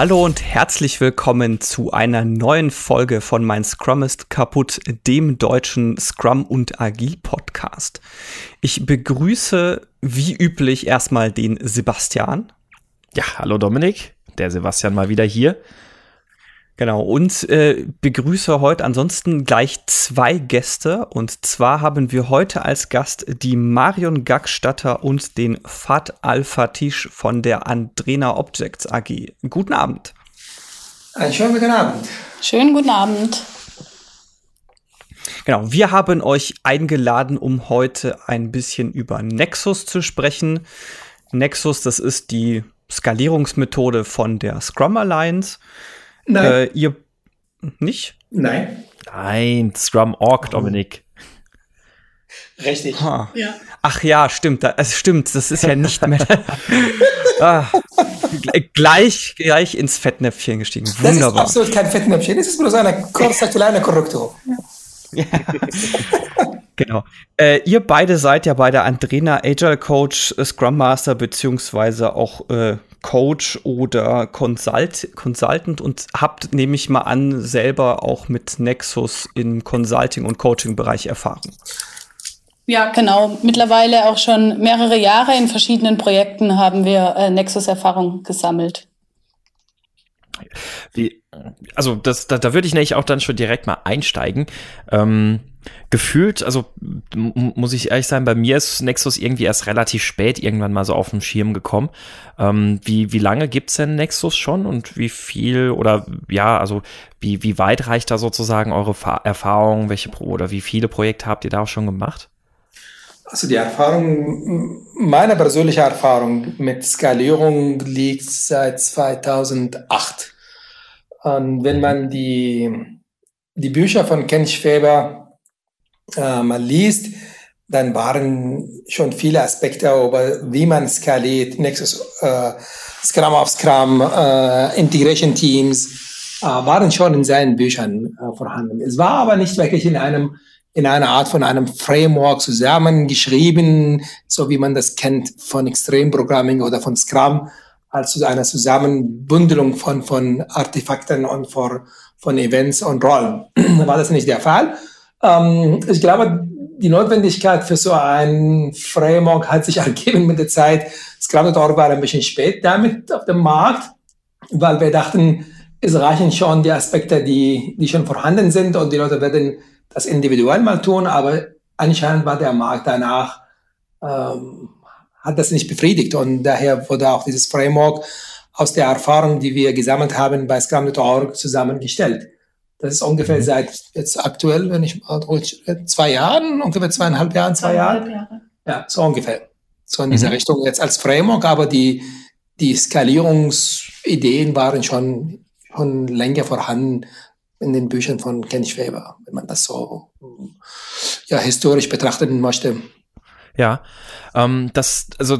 Hallo und herzlich willkommen zu einer neuen Folge von Mein Scrum ist kaputt, dem deutschen Scrum und Agil Podcast. Ich begrüße wie üblich erstmal den Sebastian. Ja, hallo Dominik, der Sebastian mal wieder hier. Genau, und äh, begrüße heute ansonsten gleich zwei Gäste. Und zwar haben wir heute als Gast die Marion Gackstatter und den Fat Al-Fatish von der Andrena Objects AG. Guten Abend. Einen schönen guten Abend. Schönen guten Abend. Genau, wir haben euch eingeladen, um heute ein bisschen über Nexus zu sprechen. Nexus, das ist die Skalierungsmethode von der Scrum Alliance. Nein. Äh, ihr nicht? Nein. Nein, Scrum Org, Dominik. Richtig. Ha. Ja. Ach ja, stimmt. Es stimmt, das ist ja nicht mehr. ah, gleich, gleich ins Fettnäpfchen gestiegen. Wunderbar. Das ist absolut kein Fettnäpfchen. Das ist bloß eine kurze kleine Korrektur. Ja. Genau. Äh, ihr beide seid ja bei der Andrena Agile Coach, äh, Scrum Master beziehungsweise auch äh, Coach oder Consult Consultant und habt, nehme ich mal an, selber auch mit Nexus im Consulting- und Coaching-Bereich Erfahrung. Ja, genau. Mittlerweile auch schon mehrere Jahre in verschiedenen Projekten haben wir äh, Nexus-Erfahrung gesammelt. Wie, also das, da, da würde ich nämlich auch dann schon direkt mal einsteigen. Ähm, gefühlt, also muss ich ehrlich sein, bei mir ist Nexus irgendwie erst relativ spät irgendwann mal so auf den Schirm gekommen. Ähm, wie, wie lange gibt's denn Nexus schon und wie viel oder ja, also wie, wie weit reicht da sozusagen eure Fa Erfahrung, welche Pro oder wie viele Projekte habt ihr da auch schon gemacht? Also die Erfahrung, meine persönliche Erfahrung mit Skalierung liegt seit 2008. Und wenn man die, die Bücher von Ken Schweber äh, mal liest, dann waren schon viele Aspekte über, wie man skaliert, Nexus, äh, Scrum auf Scrum, äh, Integration Teams, äh, waren schon in seinen Büchern äh, vorhanden. Es war aber nicht wirklich in einem in einer Art von einem Framework zusammengeschrieben, so wie man das kennt von Extremprogramming oder von Scrum, als eine Zusammenbündelung von, von Artefakten und von, von Events und Rollen. War das nicht der Fall? Ähm, ich glaube, die Notwendigkeit für so ein Framework hat sich ergeben mit der Zeit. Scrum.org war ein bisschen spät damit auf dem Markt, weil wir dachten, es reichen schon die Aspekte, die, die schon vorhanden sind und die Leute werden das individuell mal tun, aber anscheinend war der Markt danach, ähm, hat das nicht befriedigt und daher wurde auch dieses Framework aus der Erfahrung, die wir gesammelt haben bei Scrum.org zusammengestellt. Das ist ungefähr mhm. seit jetzt aktuell, wenn ich mal zwei Jahren, ungefähr zweieinhalb Jahren, zwei Jahre. Jahre. Ja, so ungefähr. So in dieser mhm. Richtung jetzt als Framework, aber die, die Skalierungsideen waren schon, schon länger vorhanden in den Büchern von Ken Schweber, wenn man das so ja, historisch betrachten möchte. Ja, ähm, das, also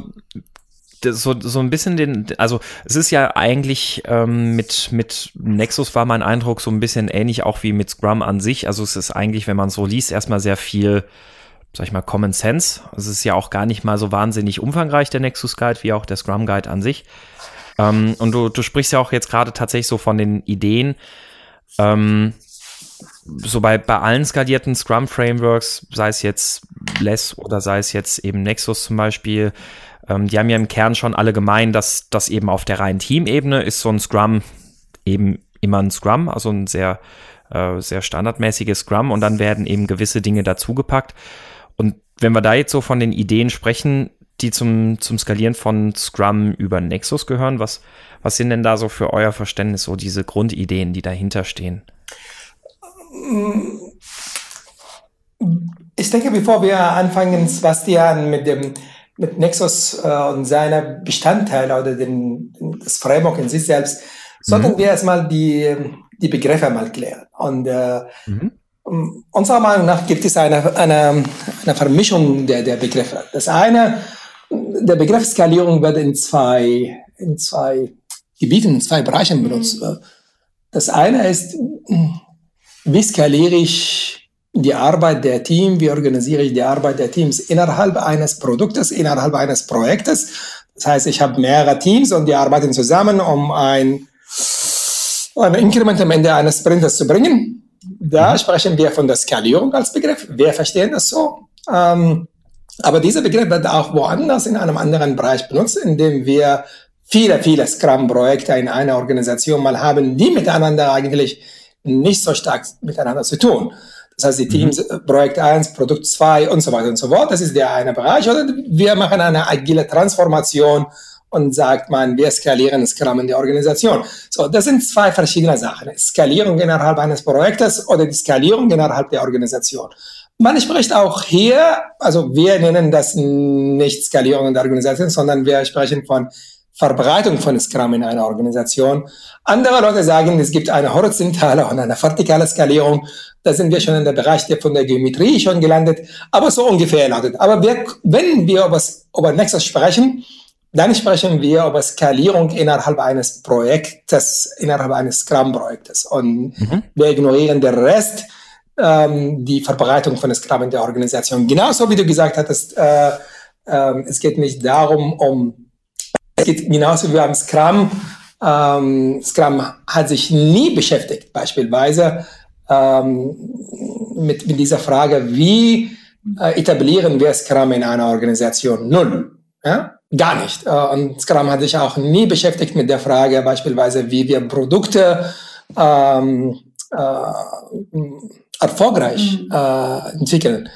so, so ein bisschen den, also es ist ja eigentlich ähm, mit, mit Nexus war mein Eindruck so ein bisschen ähnlich auch wie mit Scrum an sich. Also es ist eigentlich, wenn man so liest, erstmal sehr viel, sag ich mal, Common Sense. Es ist ja auch gar nicht mal so wahnsinnig umfangreich, der Nexus Guide, wie auch der Scrum Guide an sich. Ähm, und du, du sprichst ja auch jetzt gerade tatsächlich so von den Ideen, ähm, so bei, bei allen skalierten Scrum-Frameworks, sei es jetzt Less oder sei es jetzt eben Nexus zum Beispiel, ähm, die haben ja im Kern schon alle gemein, dass das eben auf der reinen Teamebene ist so ein Scrum eben immer ein Scrum, also ein sehr, äh, sehr standardmäßiges Scrum und dann werden eben gewisse Dinge dazugepackt. Und wenn wir da jetzt so von den Ideen sprechen, die zum, zum Skalieren von Scrum über Nexus gehören, was, was sind denn da so für euer Verständnis so diese Grundideen, die dahinter stehen? Ich denke, bevor wir anfangen, Sebastian, mit dem mit Nexus äh, und seiner Bestandteile oder den, das Framework in sich selbst, sollten mhm. wir erstmal die, die Begriffe mal klären. Und äh, mhm. unserer Meinung nach gibt es eine, eine, eine Vermischung der, der Begriffe. Das eine, der Begriff Skalierung wird in zwei, in zwei Gebieten, in zwei Bereichen benutzt. Mhm. Das eine ist, wie skaliere ich die Arbeit der Team, wie organisiere ich die Arbeit der Teams innerhalb eines Produktes, innerhalb eines Projektes. Das heißt, ich habe mehrere Teams und die arbeiten zusammen, um ein, ein Inkrement am Ende eines Sprints zu bringen. Da mhm. sprechen wir von der Skalierung als Begriff. Wir verstehen das so. Ähm, aber dieser Begriff wird auch woanders in einem anderen Bereich benutzt, indem wir viele, viele Scrum-Projekte in einer Organisation mal haben, die miteinander eigentlich nicht so stark miteinander zu tun. Das heißt, die mhm. Teams, mhm. Projekt 1, Produkt 2 und so weiter und so fort, das ist der eine Bereich. Oder wir machen eine agile Transformation und sagt man, wir skalieren Scrum in der Organisation. So, das sind zwei verschiedene Sachen. Skalierung innerhalb eines Projektes oder die Skalierung innerhalb der Organisation. Man spricht auch hier, also wir nennen das nicht Skalierung in der Organisation, sondern wir sprechen von Verbreitung von Scrum in einer Organisation. Andere Leute sagen, es gibt eine horizontale und eine vertikale Skalierung. Da sind wir schon in der Bereich der, von der Geometrie schon gelandet, aber so ungefähr lautet. Aber wir, wenn wir über, über Nexus sprechen, dann sprechen wir über Skalierung innerhalb eines Projektes, innerhalb eines Scrum-Projektes. Und mhm. wir ignorieren den Rest, ähm, die Verbreitung von Scrum in der Organisation. Genauso wie du gesagt hattest, äh, äh, es geht nicht darum, um es geht genauso wie beim Scrum. Ähm, Scrum hat sich nie beschäftigt, beispielsweise ähm, mit, mit dieser Frage, wie äh, etablieren wir Scrum in einer Organisation? Null. Ja? Gar nicht. Äh, und Scrum hat sich auch nie beschäftigt mit der Frage, beispielsweise, wie wir Produkte ähm, äh, erfolgreich mhm. äh, entwickeln.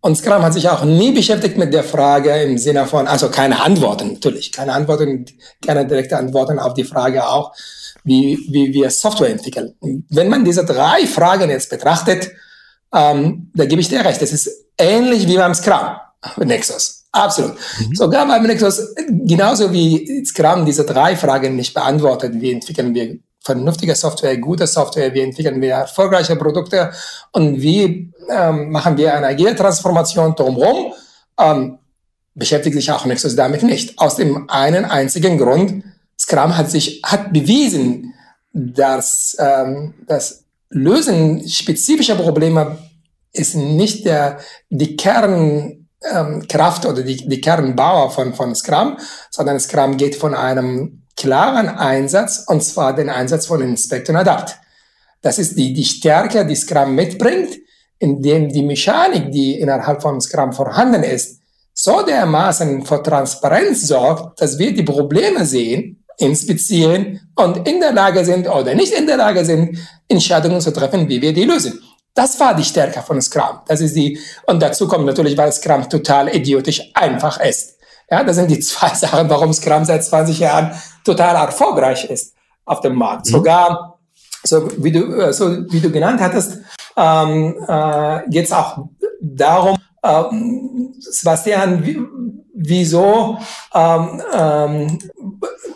Und Scrum hat sich auch nie beschäftigt mit der Frage im Sinne von, also keine Antworten natürlich, keine Antworten, keine direkte Antworten auf die Frage auch, wie, wie wir Software entwickeln. Wenn man diese drei Fragen jetzt betrachtet, ähm, da gebe ich dir recht, es ist ähnlich wie beim Scrum, Nexus. Absolut. Mhm. Sogar beim Nexus, genauso wie Scrum diese drei Fragen nicht beantwortet, wie entwickeln wir vernünftige Software, gute Software, wie entwickeln wir erfolgreiche Produkte und wie ähm, machen wir eine agile Transformation drumherum, ähm, beschäftigt sich auch Nexus damit nicht. Aus dem einen einzigen Grund, Scrum hat sich, hat bewiesen, dass ähm, das Lösen spezifischer Probleme ist nicht der, die Kernkraft ähm, oder die, die Kernbauer von, von Scrum, sondern Scrum geht von einem klaren Einsatz, und zwar den Einsatz von Inspect und Adapt. Das ist die, die Stärke, die Scrum mitbringt, indem die Mechanik, die innerhalb von Scrum vorhanden ist, so dermaßen für Transparenz sorgt, dass wir die Probleme sehen, inspizieren und in der Lage sind oder nicht in der Lage sind, Entscheidungen zu treffen, wie wir die lösen. Das war die Stärke von Scrum. Das ist die, und dazu kommt natürlich, weil Scrum total idiotisch einfach ist. Ja, das sind die zwei Sachen, warum Scrum seit 20 Jahren total erfolgreich ist auf dem Markt. Mhm. Sogar, so wie du, äh, so wie du genannt hattest, ähm, äh, geht es auch darum, ähm, Sebastian, wie, wieso ähm, ähm,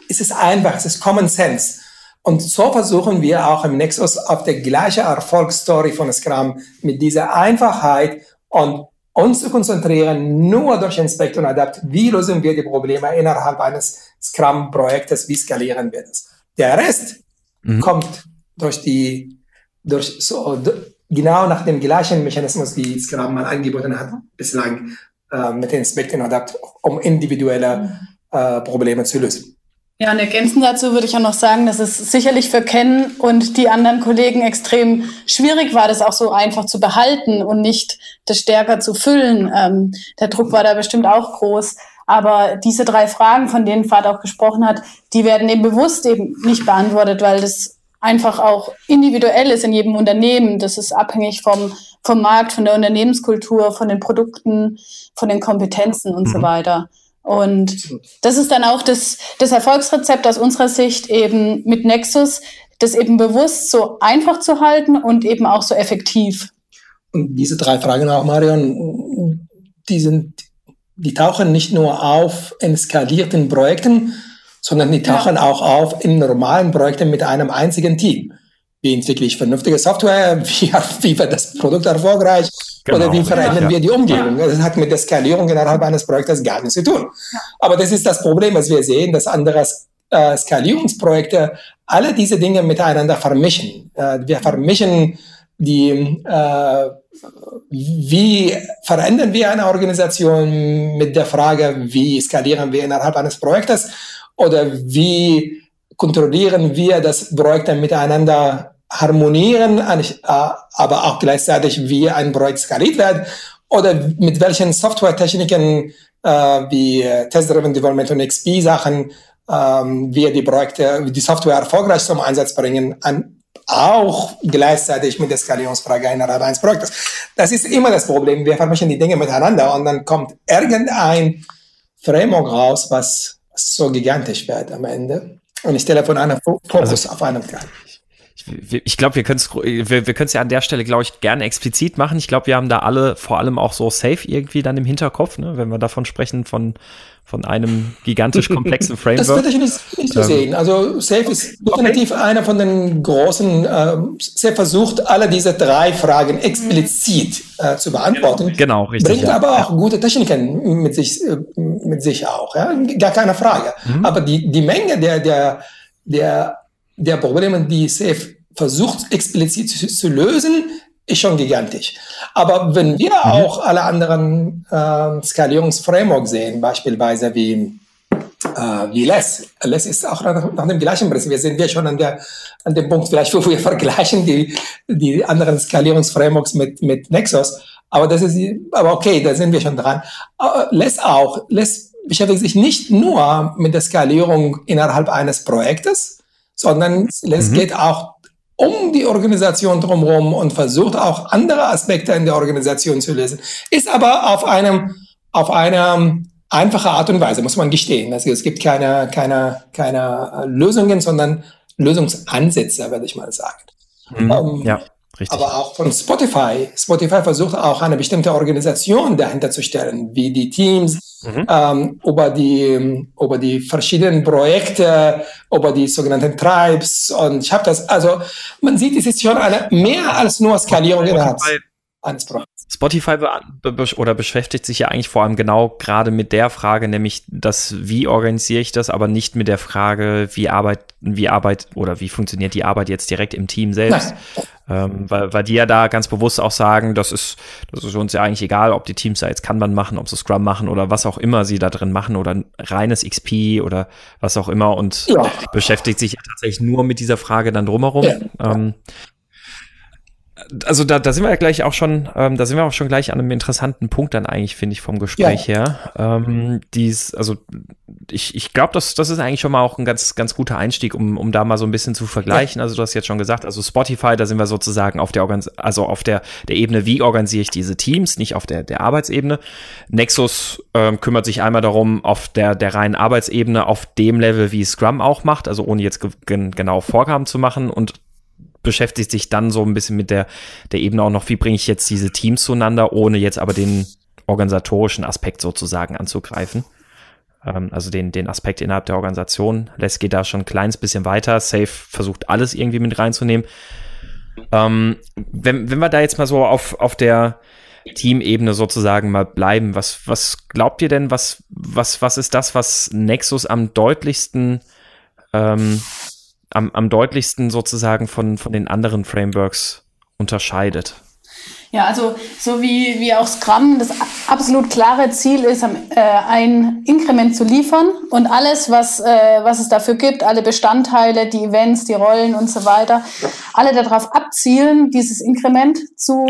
ist es einfach, es ist Common Sense. Und so versuchen wir auch im Nexus auf der gleiche Erfolgsstory von Scrum mit dieser Einfachheit und uns zu konzentrieren, nur durch Inspect und Adapt, wie lösen wir die Probleme innerhalb eines Scrum-Projektes, wie skalieren wir das. Der Rest mhm. kommt durch die, durch so, genau nach dem gleichen Mechanismus, wie Scrum mal angeboten hat, bislang äh, mit Inspect und Adapt, um individuelle äh, Probleme zu lösen. Ja, und ergänzend dazu würde ich auch noch sagen, dass es sicherlich für Ken und die anderen Kollegen extrem schwierig war, das auch so einfach zu behalten und nicht das stärker zu füllen. Ähm, der Druck war da bestimmt auch groß. Aber diese drei Fragen, von denen Fahrt auch gesprochen hat, die werden eben bewusst eben nicht beantwortet, weil das einfach auch individuell ist in jedem Unternehmen. Das ist abhängig vom, vom Markt, von der Unternehmenskultur, von den Produkten, von den Kompetenzen und mhm. so weiter. Und das ist dann auch das, das Erfolgsrezept aus unserer Sicht eben mit Nexus, das eben bewusst so einfach zu halten und eben auch so effektiv. Und diese drei Fragen auch, Marion, die sind, die tauchen nicht nur auf in skalierten Projekten, sondern die tauchen ja. auch auf in normalen Projekten mit einem einzigen Team. Wie entwickle ich vernünftige Software? Wie, wie wird das Produkt erfolgreich? Genau. Oder wie verändern ja. wir die Umgebung? Das hat mit der Skalierung innerhalb eines Projektes gar nichts zu tun. Ja. Aber das ist das Problem, was wir sehen, dass andere äh, Skalierungsprojekte alle diese Dinge miteinander vermischen. Äh, wir vermischen die, äh, wie verändern wir eine Organisation mit der Frage, wie skalieren wir innerhalb eines Projektes oder wie kontrollieren wir, dass Projekte miteinander harmonieren, äh, aber auch gleichzeitig wie ein Projekt skaliert wird oder mit welchen Softwaretechniken äh, wie Test-Driven Development und XP-Sachen ähm, wir die Projekte, die Software erfolgreich zum Einsatz bringen, an, auch gleichzeitig mit der Skalierungsfrage innerhalb eines Projektes. Das ist immer das Problem. Wir vermischen die Dinge miteinander und dann kommt irgendein Framework raus, was so gigantisch wird am Ende. Und ich stelle von einer Fokus also, auf einen Teil ich glaube, wir können es wir, wir ja an der Stelle, glaube ich, gerne explizit machen. Ich glaube, wir haben da alle vor allem auch so Safe irgendwie dann im Hinterkopf, ne? wenn wir davon sprechen, von, von einem gigantisch komplexen Framework. Das würde ich nicht, nicht so ähm, sehen. Also Safe ist definitiv okay. einer von den großen, äh, Safe versucht, alle diese drei Fragen explizit äh, zu beantworten. Genau, richtig. Bringt ja. aber auch gute Techniken mit sich, äh, mit sich auch, ja? gar keine Frage. Mhm. Aber die, die Menge der, der, der der Probleme, die Safe versucht explizit zu, zu lösen, ist schon gigantisch. Aber wenn wir mhm. auch alle anderen äh, Skalierungsframeworks sehen, beispielsweise wie, äh, wie LESS, LESS ist auch nach, nach dem gleichen Prinzip. Wir sind wir schon an, der, an dem Punkt, vielleicht, wo wir vergleichen die, die anderen Skalierungsframeworks mit, mit Nexus. Aber das ist, aber okay, da sind wir schon dran. Aber LESS auch. LESS beschäftigt sich nicht nur mit der Skalierung innerhalb eines Projektes, sondern es mhm. geht auch um die Organisation drumherum und versucht auch andere Aspekte in der Organisation zu lösen. Ist aber auf einem, auf einer einfache Art und Weise, muss man gestehen. Also es gibt keine, keine, keine Lösungen, sondern Lösungsansätze, würde ich mal sagen. Mhm. Um, ja. Richtig. Aber auch von Spotify. Spotify versucht auch eine bestimmte Organisation dahinter zu stellen, wie die Teams, mhm. ähm, über, die, über die verschiedenen Projekte, über die sogenannten Tribes. Und ich habe das, also man sieht, es ist schon eine mehr als nur Skalierung innerhalb eines Projekts. Spotify be be oder beschäftigt sich ja eigentlich vor allem genau gerade mit der Frage, nämlich das, wie organisiere ich das, aber nicht mit der Frage, wie Arbeit, wie Arbeit oder wie funktioniert die Arbeit jetzt direkt im Team selbst. Ähm, weil, weil die ja da ganz bewusst auch sagen, das ist, das ist uns ja eigentlich egal, ob die Teams da jetzt Kanban machen, ob sie Scrum machen oder was auch immer sie da drin machen oder reines XP oder was auch immer und ja. beschäftigt sich tatsächlich nur mit dieser Frage dann drumherum. Ja. Ähm, also da, da sind wir ja gleich auch schon, ähm, da sind wir auch schon gleich an einem interessanten Punkt dann eigentlich, finde ich, vom Gespräch ja. her. Ähm, dies, also ich, ich glaube, das, das ist eigentlich schon mal auch ein ganz, ganz guter Einstieg, um, um da mal so ein bisschen zu vergleichen. Ja. Also du hast jetzt schon gesagt, also Spotify, da sind wir sozusagen auf der Organ also auf der, der Ebene, wie organisiere ich diese Teams, nicht auf der, der Arbeitsebene. Nexus ähm, kümmert sich einmal darum, auf der, der reinen Arbeitsebene, auf dem Level, wie Scrum auch macht, also ohne jetzt genau Vorgaben zu machen und beschäftigt sich dann so ein bisschen mit der, der Ebene auch noch, wie bringe ich jetzt diese Teams zueinander, ohne jetzt aber den organisatorischen Aspekt sozusagen anzugreifen. Ähm, also den, den Aspekt innerhalb der Organisation. Les geht da schon ein kleines bisschen weiter. Safe versucht alles irgendwie mit reinzunehmen. Ähm, wenn, wenn wir da jetzt mal so auf, auf der Teamebene sozusagen mal bleiben, was, was glaubt ihr denn, was, was, was ist das, was Nexus am deutlichsten ähm, am, am deutlichsten sozusagen von, von den anderen Frameworks unterscheidet? Ja, also so wie, wie auch Scrum das absolut klare Ziel ist, äh, ein Inkrement zu liefern und alles, was, äh, was es dafür gibt, alle Bestandteile, die Events, die Rollen und so weiter, alle darauf abzielen, dieses Inkrement zu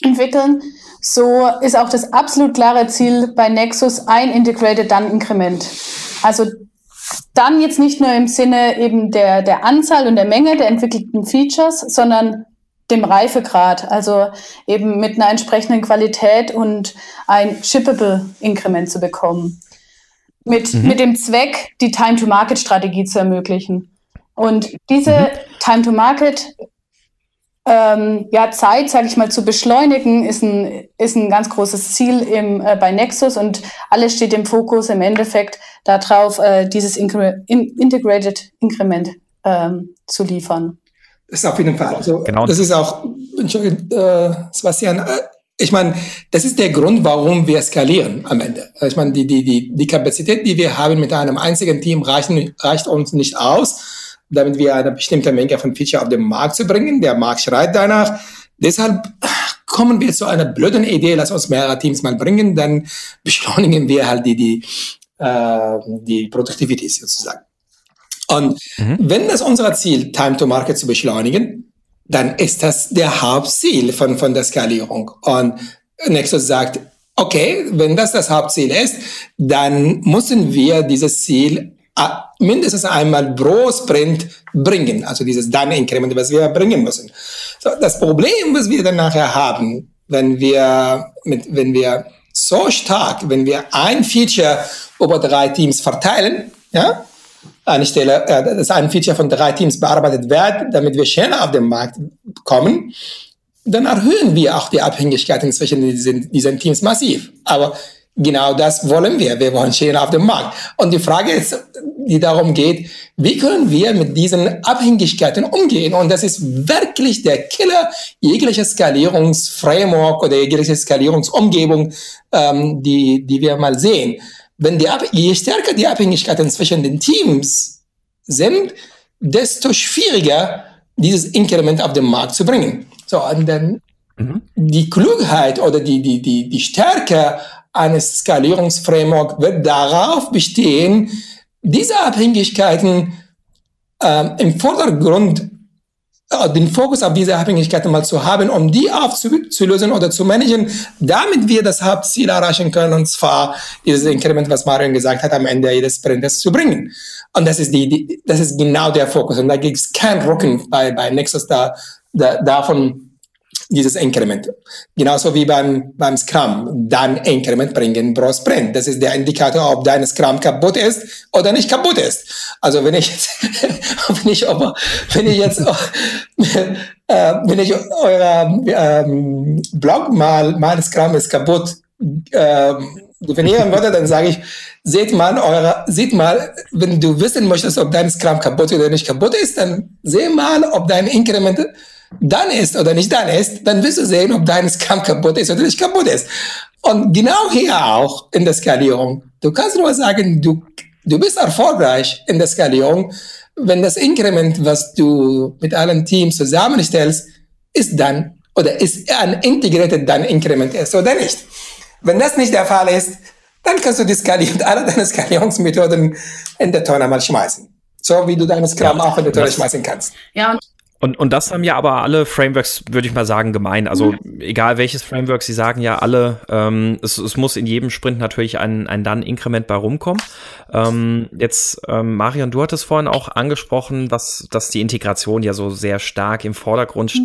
entwickeln. So ist auch das absolut klare Ziel bei Nexus ein Integrated Done Inkrement. Also dann jetzt nicht nur im Sinne eben der, der Anzahl und der Menge der entwickelten Features, sondern dem Reifegrad, also eben mit einer entsprechenden Qualität und ein shippable Inkrement zu bekommen. Mit, mhm. mit dem Zweck, die Time-to-Market-Strategie zu ermöglichen. Und diese mhm. Time-to-Market ähm, ja, Zeit, sage ich mal, zu beschleunigen, ist ein, ist ein ganz großes Ziel im, äh, bei Nexus und alles steht im Fokus im Endeffekt darauf, äh, dieses Incre in Integrated Increment ähm, zu liefern. Das ist auf jeden Fall. Also, genau. Das ist auch, Entschuldigung, äh, Sebastian, äh, ich meine, das ist der Grund, warum wir skalieren am Ende. Ich meine, die, die, die, die Kapazität, die wir haben mit einem einzigen Team, reichen, reicht uns nicht aus damit wir eine bestimmte Menge von Feature auf den Markt zu bringen. Der Markt schreit danach. Deshalb kommen wir zu einer blöden Idee, lass uns mehrere Teams mal bringen, dann beschleunigen wir halt die, die, äh, die Produktivität sozusagen. Und mhm. wenn das unser Ziel, Time to Market zu beschleunigen, dann ist das der Hauptziel von, von der Skalierung. Und Nexus sagt, okay, wenn das das Hauptziel ist, dann müssen wir dieses Ziel mindestens einmal pro Sprint bringen, also dieses Done-Increment, was wir bringen müssen. So, das Problem, was wir dann nachher haben, wenn wir, mit, wenn wir so stark, wenn wir ein Feature über drei Teams verteilen, ja, anstelle, äh, dass ein Feature von drei Teams bearbeitet wird, damit wir schneller auf den Markt kommen, dann erhöhen wir auch die Abhängigkeiten zwischen diesen, diesen Teams massiv. Aber genau das wollen wir. Wir wollen schneller auf dem Markt. Und die Frage ist, die darum geht, wie können wir mit diesen Abhängigkeiten umgehen? Und das ist wirklich der Killer jeglicher Skalierungsframework oder jeglicher Skalierungsumgebung, ähm, die, die wir mal sehen wenn die, je stärker die Abhängigkeiten zwischen den Teams sind, desto schwieriger dieses Inkrement auf den Markt zu bringen. So, und dann mhm. die Klugheit oder die, die, die, die Stärke eines Skalierungsframework wird darauf bestehen, diese Abhängigkeiten ähm, im Vordergrund äh, den Fokus auf diese Abhängigkeiten mal zu haben, um die aufzulösen oder zu managen, damit wir das Hauptziel erreichen können, und zwar dieses Inkrement, was Marion gesagt hat, am Ende jedes Sprints zu bringen. Und das ist die, die das ist genau der Fokus. Und da gibt es kein Rücken bei, bei Nexus da, da, davon, dieses Inkrement. Genauso wie beim, beim Scrum, dann Inkrement bringen pro Sprint. Das ist der Indikator, ob dein Scrum kaputt ist oder nicht kaputt ist. Also wenn ich jetzt, wenn ich, wenn ich jetzt, äh, wenn ich euer ähm, Blog mal, mein Scrum ist kaputt, äh, definieren würde, dann sage ich, seht mal eure, seht mal, wenn du wissen möchtest, ob dein Scrum kaputt oder nicht kaputt ist, dann seh mal, ob dein Inkrement dann ist oder nicht dann ist, dann wirst du sehen, ob dein Scam kaputt ist oder nicht kaputt ist. Und genau hier auch in der Skalierung. Du kannst nur sagen, du, du bist erfolgreich in der Skalierung, wenn das Inkrement, was du mit allen Teams zusammenstellst, ist dann oder ist ein integriertes dann Inkrement ist oder nicht. Wenn das nicht der Fall ist, dann kannst du die Skalierung, alle deine Skalierungsmethoden in der Tonne mal schmeißen. So wie du deine Scrum ja, auch in der Tonne schmeißen kannst. Ja, und und, und das haben ja aber alle Frameworks, würde ich mal sagen, gemein. Also mhm. egal welches Framework, sie sagen ja alle, ähm, es, es muss in jedem Sprint natürlich ein, ein Dann-Inkrement bei rumkommen. Ähm, jetzt, ähm, Marion, du hattest vorhin auch angesprochen, dass, dass die Integration ja so sehr stark im Vordergrund mhm.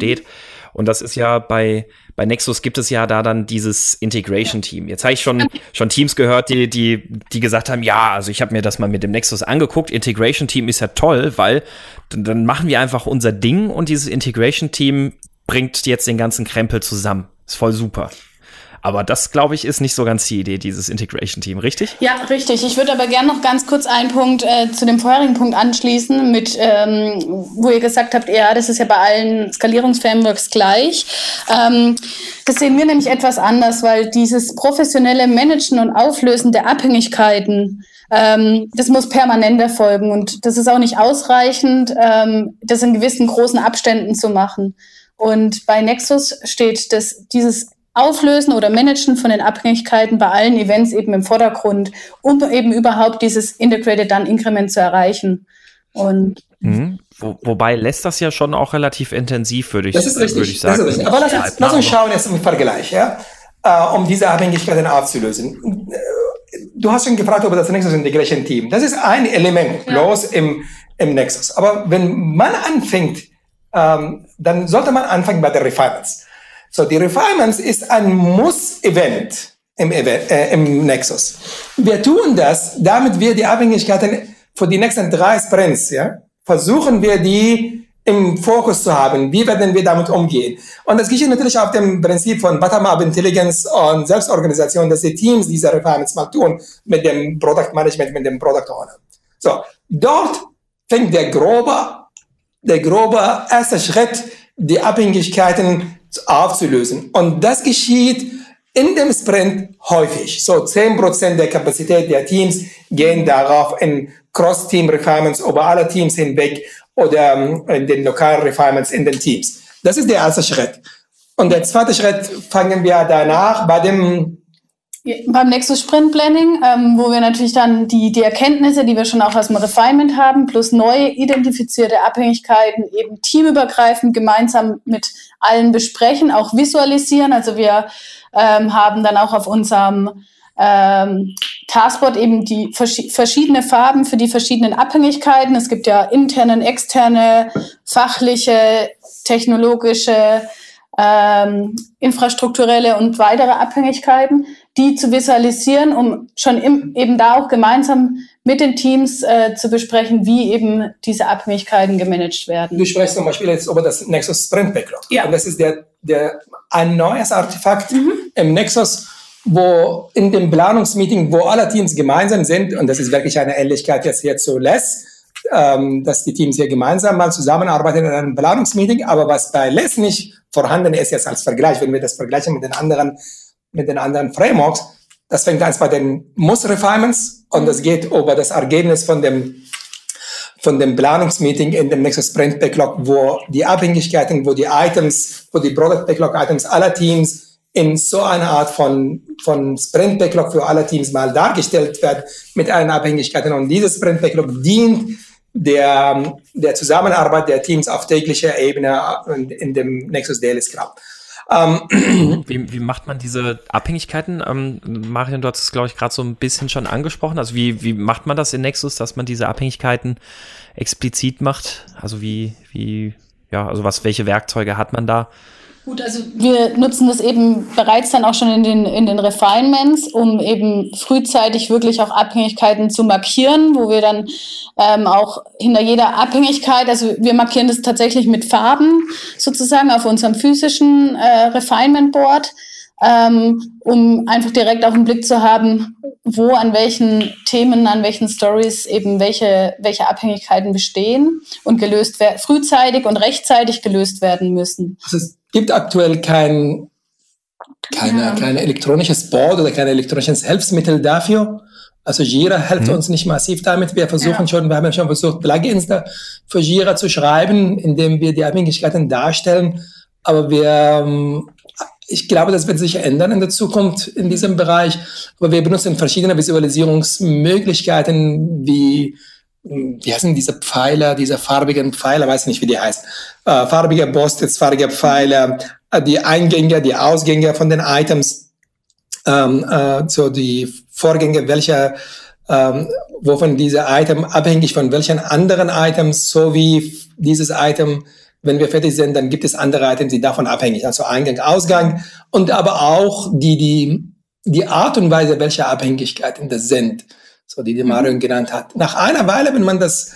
Und das ist ja bei, bei Nexus gibt es ja da dann dieses Integration-Team. Jetzt habe ich schon, schon Teams gehört, die, die, die gesagt haben, ja, also ich habe mir das mal mit dem Nexus angeguckt. Integration-Team ist ja toll, weil dann machen wir einfach unser Ding und dieses Integration-Team bringt jetzt den ganzen Krempel zusammen. Ist voll super. Aber das, glaube ich, ist nicht so ganz die Idee, dieses Integration-Team, richtig? Ja, richtig. Ich würde aber gerne noch ganz kurz einen Punkt äh, zu dem vorherigen Punkt anschließen, mit, ähm, wo ihr gesagt habt, ja, das ist ja bei allen Skalierungsframeworks gleich. Ähm, das sehen wir nämlich etwas anders, weil dieses professionelle Managen und Auflösen der Abhängigkeiten, ähm, das muss permanent erfolgen und das ist auch nicht ausreichend, ähm, das in gewissen großen Abständen zu machen. Und bei Nexus steht das, dieses Auflösen oder Managen von den Abhängigkeiten bei allen Events eben im Vordergrund, um eben überhaupt dieses Integrated Done Increment zu erreichen. Und mhm. Wo, wobei lässt das ja schon auch relativ intensiv, würde ich, das ist richtig, würde ich sagen. Das ist richtig. Aber lass uns, lass uns schauen jetzt im Vergleich, ja, äh, um diese Abhängigkeiten aufzulösen. Du hast schon gefragt über das Nexus Integration Team. Das ist ein Element ja. bloß im, im Nexus. Aber wenn man anfängt, ähm, dann sollte man anfangen bei den Refinements. So, die Refinements ist ein Muss-Event im, äh, im Nexus. Wir tun das, damit wir die Abhängigkeiten für die nächsten drei Sprints, ja, versuchen wir die im Fokus zu haben. Wie werden wir damit umgehen? Und das geschieht natürlich auf dem Prinzip von Bottom-up Intelligence und Selbstorganisation, dass die Teams diese Refinements mal tun mit dem Product Management, mit dem Product Owner. So, dort fängt der grobe, der grobe erste Schritt, die Abhängigkeiten aufzulösen. Und das geschieht in dem Sprint häufig. So 10% der Kapazität der Teams gehen darauf in Cross-Team-Refinements über alle Teams hinweg oder ähm, in den lokalen Refinements in den Teams. Das ist der erste Schritt. Und der zweite Schritt fangen wir danach bei dem Beim Nexus Sprint Planning, ähm, wo wir natürlich dann die, die Erkenntnisse, die wir schon auch aus dem Refinement haben, plus neue identifizierte Abhängigkeiten eben teamübergreifend gemeinsam mit allen besprechen, auch visualisieren. Also wir ähm, haben dann auch auf unserem ähm, Taskboard eben die vers verschiedene Farben für die verschiedenen Abhängigkeiten. Es gibt ja interne, externe, fachliche, technologische, ähm, infrastrukturelle und weitere Abhängigkeiten die zu visualisieren, um schon im, eben da auch gemeinsam mit den Teams äh, zu besprechen, wie eben diese Abhängigkeiten gemanagt werden. Du sprichst zum Beispiel jetzt über das Nexus Sprint Backlog. Ja. Und das ist der, der, ein neues Artefakt mhm. im Nexus, wo in dem Planungsmeeting, wo alle Teams gemeinsam sind, und das ist wirklich eine Ähnlichkeit jetzt hier zu LESS, ähm, dass die Teams hier gemeinsam mal zusammenarbeiten in einem Planungsmeeting, aber was bei LESS nicht vorhanden ist jetzt als Vergleich, wenn wir das vergleichen mit den anderen mit den anderen Frameworks. Das fängt an bei den Muss-Refinements und das geht über das Ergebnis von dem von dem Planungsmeeting in dem Nexus Sprint Backlog, wo die Abhängigkeiten, wo die Items, wo die Product Backlog Items aller Teams in so einer Art von, von Sprint Backlog für alle Teams mal dargestellt werden mit allen Abhängigkeiten. Und dieses Sprint Backlog dient der, der Zusammenarbeit der Teams auf täglicher Ebene in, in dem Nexus Daily Scrum. Ähm, wie, wie macht man diese Abhängigkeiten? Ähm, Marion, du hast es, glaube ich, gerade so ein bisschen schon angesprochen. Also wie, wie macht man das in Nexus, dass man diese Abhängigkeiten explizit macht? Also wie, wie, ja, also was, welche Werkzeuge hat man da? Gut, also wir nutzen das eben bereits dann auch schon in den, in den Refinements, um eben frühzeitig wirklich auch Abhängigkeiten zu markieren, wo wir dann ähm, auch hinter jeder Abhängigkeit, also wir markieren das tatsächlich mit Farben sozusagen auf unserem physischen äh, Refinement Board, ähm, um einfach direkt auch einen Blick zu haben, wo an welchen Themen, an welchen Stories eben welche, welche Abhängigkeiten bestehen und gelöst werden, frühzeitig und rechtzeitig gelöst werden müssen. Also gibt aktuell kein, keine, ja. kein elektronisches Board oder kein elektronisches Hilfsmittel dafür. Also Jira hilft mhm. uns nicht massiv damit. Wir versuchen ja. schon, wir haben ja schon versucht, Plugins da für Jira zu schreiben, indem wir die Abhängigkeiten darstellen. Aber wir, ähm, ich glaube, das wird sich ändern in der Zukunft in diesem Bereich. Aber wir benutzen verschiedene Visualisierungsmöglichkeiten wie wie heißen diese Pfeiler, diese farbigen Pfeiler, weiß nicht, wie die heißt. Äh, farbige Post-its, farbige Pfeiler, äh, die Eingänge, die Ausgänge von den Items, ähm, äh, so die Vorgänge, welche, ähm, wovon diese Item abhängig von welchen anderen Items, so wie dieses Item, wenn wir fertig sind, dann gibt es andere Items, die davon abhängig, also Eingang, Ausgang und aber auch die, die, die Art und Weise, welche Abhängigkeiten das sind so die die Marion genannt hat. Nach einer Weile, wenn man das,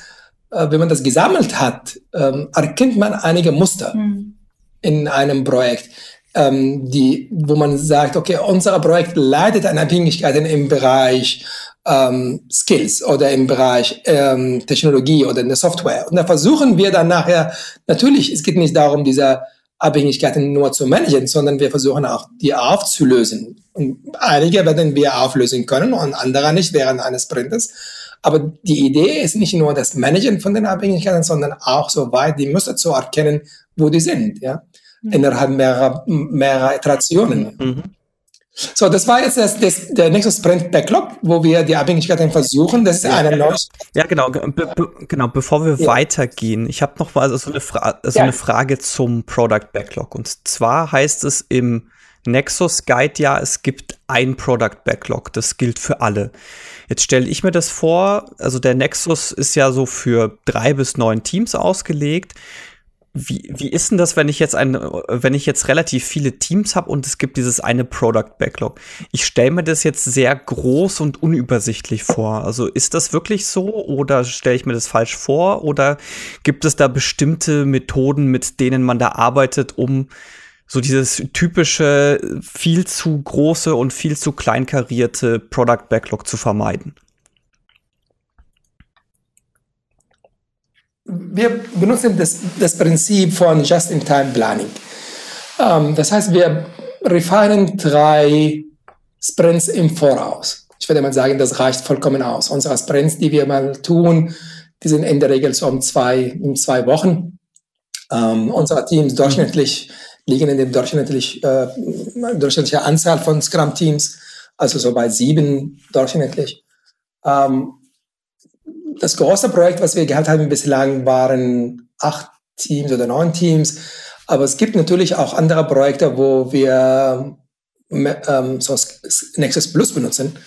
äh, wenn man das gesammelt hat, ähm, erkennt man einige Muster mhm. in einem Projekt, ähm, die, wo man sagt, okay, unser Projekt leidet an Abhängigkeiten im Bereich ähm, Skills oder im Bereich ähm, Technologie oder in der Software. Und da versuchen wir dann nachher, natürlich, es geht nicht darum, diese Abhängigkeiten nur zu managen, sondern wir versuchen auch, die aufzulösen. Und einige werden wir auflösen können und andere nicht während eines Sprintes. Aber die Idee ist nicht nur das Managen von den Abhängigkeiten, sondern auch so weit die Muster zu erkennen, wo die sind, ja, mhm. innerhalb mehrerer, mehrerer Iterationen. Mhm. So, das war jetzt das, das, der Nexus Sprint Backlog, wo wir die Abhängigkeiten versuchen. Das ist ja, eine neue. Ja, genau. Be be genau, bevor wir ja. weitergehen, ich habe noch mal so eine, Fra so ja. eine Frage zum Product Backlog. Und zwar heißt es im Nexus Guide ja, es gibt ein Product Backlog. Das gilt für alle. Jetzt stelle ich mir das vor, also der Nexus ist ja so für drei bis neun Teams ausgelegt. Wie, wie ist denn das, wenn ich jetzt ein, wenn ich jetzt relativ viele Teams habe und es gibt dieses eine Product Backlog? Ich stelle mir das jetzt sehr groß und unübersichtlich vor. Also ist das wirklich so oder stelle ich mir das falsch vor oder gibt es da bestimmte Methoden, mit denen man da arbeitet, um so dieses typische viel zu große und viel zu kleinkarierte Product Backlog zu vermeiden? Wir benutzen das, das Prinzip von Just-in-Time-Planning. Ähm, das heißt, wir refinen drei Sprints im Voraus. Ich würde mal sagen, das reicht vollkommen aus. Unsere Sprints, die wir mal tun, die sind in der Regel so um zwei, um zwei Wochen. Ähm, unsere Teams durchschnittlich liegen in dem durchschnittlich, äh, durchschnittliche Anzahl von Scrum-Teams also so bei sieben durchschnittlich. Ähm, das große Projekt, was wir gehabt haben bislang, waren acht Teams oder neun Teams. Aber es gibt natürlich auch andere Projekte, wo wir ähm, so Nexus Plus benutzen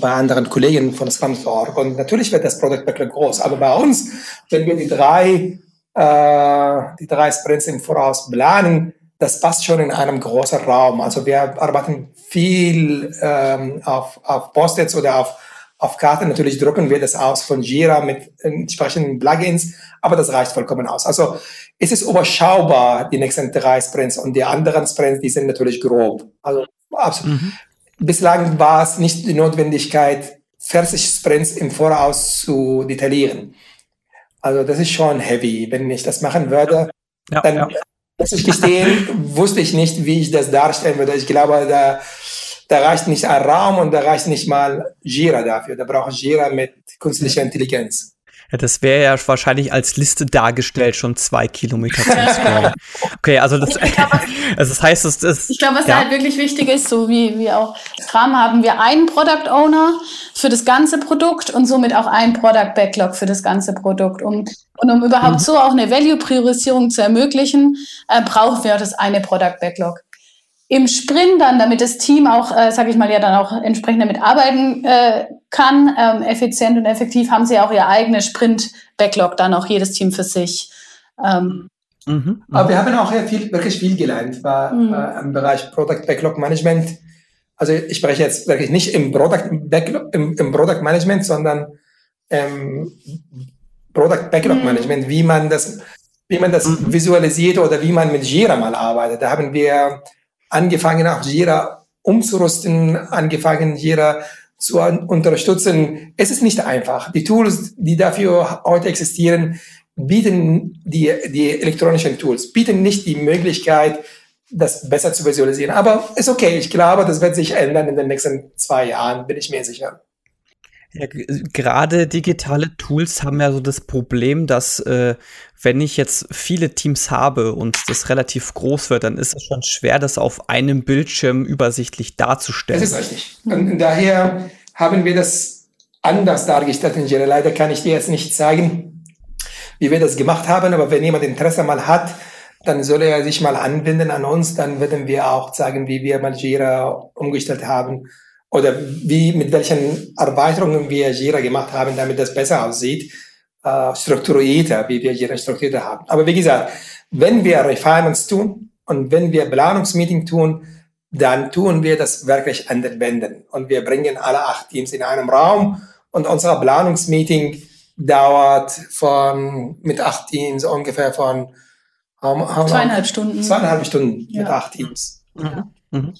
bei anderen Kollegen von Scrum.org. Und natürlich wird das Product Backlog groß. Aber bei uns, wenn wir die drei, äh, die drei Sprints im Voraus planen, das passt schon in einem großen Raum. Also wir arbeiten viel ähm, auf, auf Post-its oder auf, auf Karten. Natürlich drucken wir das aus von Jira mit entsprechenden Plugins, aber das reicht vollkommen aus. Also es ist überschaubar, die nächsten drei Sprints und die anderen Sprints, die sind natürlich grob. Also absolut. Mhm. Bislang war es nicht die Notwendigkeit, 40 Sprints im Voraus zu detaillieren. Also das ist schon heavy. Wenn ich das machen würde, ja, dann, ja. muss ich gestehen, wusste ich nicht, wie ich das darstellen würde. Ich glaube, da, da reicht nicht ein Raum und da reicht nicht mal Jira dafür. Da brauche ich Jira mit künstlicher Intelligenz. Ja, das wäre ja wahrscheinlich als Liste dargestellt schon zwei Kilometer zum Scrollen. Okay, also das, glaub, also das heißt, es ist. Ich glaube, was ja. da halt wirklich wichtig ist, so wie, wie auch Scrum, haben wir einen Product Owner für das ganze Produkt und somit auch einen Product Backlog für das ganze Produkt. Um, und um überhaupt mhm. so auch eine Value-Priorisierung zu ermöglichen, äh, brauchen wir das eine Product Backlog im Sprint dann, damit das Team auch, äh, sage ich mal, ja dann auch entsprechend damit arbeiten äh, kann, ähm, effizient und effektiv, haben sie auch ihr eigenes Sprint-Backlog dann auch jedes Team für sich. Ähm, mhm, Aber wir haben auch ja viel, wirklich viel gelernt war, mhm. äh, im Bereich Product Backlog Management. Also ich spreche jetzt wirklich nicht im Product Backlog, im, im Product Management, sondern im Product Backlog mhm. Management, wie man das, wie man das mhm. visualisiert oder wie man mit Jira mal arbeitet. Da haben wir angefangen, auch Jira umzurüsten, angefangen, Jira zu unterstützen. Es ist nicht einfach. Die Tools, die dafür heute existieren, bieten die, die elektronischen Tools, bieten nicht die Möglichkeit, das besser zu visualisieren. Aber ist okay. Ich glaube, das wird sich ändern in den nächsten zwei Jahren, bin ich mir sicher. Ja, gerade digitale Tools haben ja so das Problem, dass äh, wenn ich jetzt viele Teams habe und das relativ groß wird, dann ist es schon schwer, das auf einem Bildschirm übersichtlich darzustellen. Das ist richtig. Und daher haben wir das anders dargestellt Jira. Leider kann ich dir jetzt nicht zeigen, wie wir das gemacht haben, aber wenn jemand Interesse mal hat, dann soll er sich mal anbinden an uns, dann werden wir auch zeigen, wie wir mal Jira umgestellt haben oder wie, mit welchen Erweiterungen wir Jira gemacht haben, damit das besser aussieht, äh, strukturierter, wie wir Jira strukturiert haben. Aber wie gesagt, wenn wir Refinements tun und wenn wir Planungsmeeting tun, dann tun wir das wirklich an den Wänden und wir bringen alle acht Teams in einem Raum und unser Planungsmeeting dauert von mit acht Teams ungefähr von zweieinhalb Stunden. Zweieinhalb Stunden ja. mit acht Teams. Mhm. Mhm.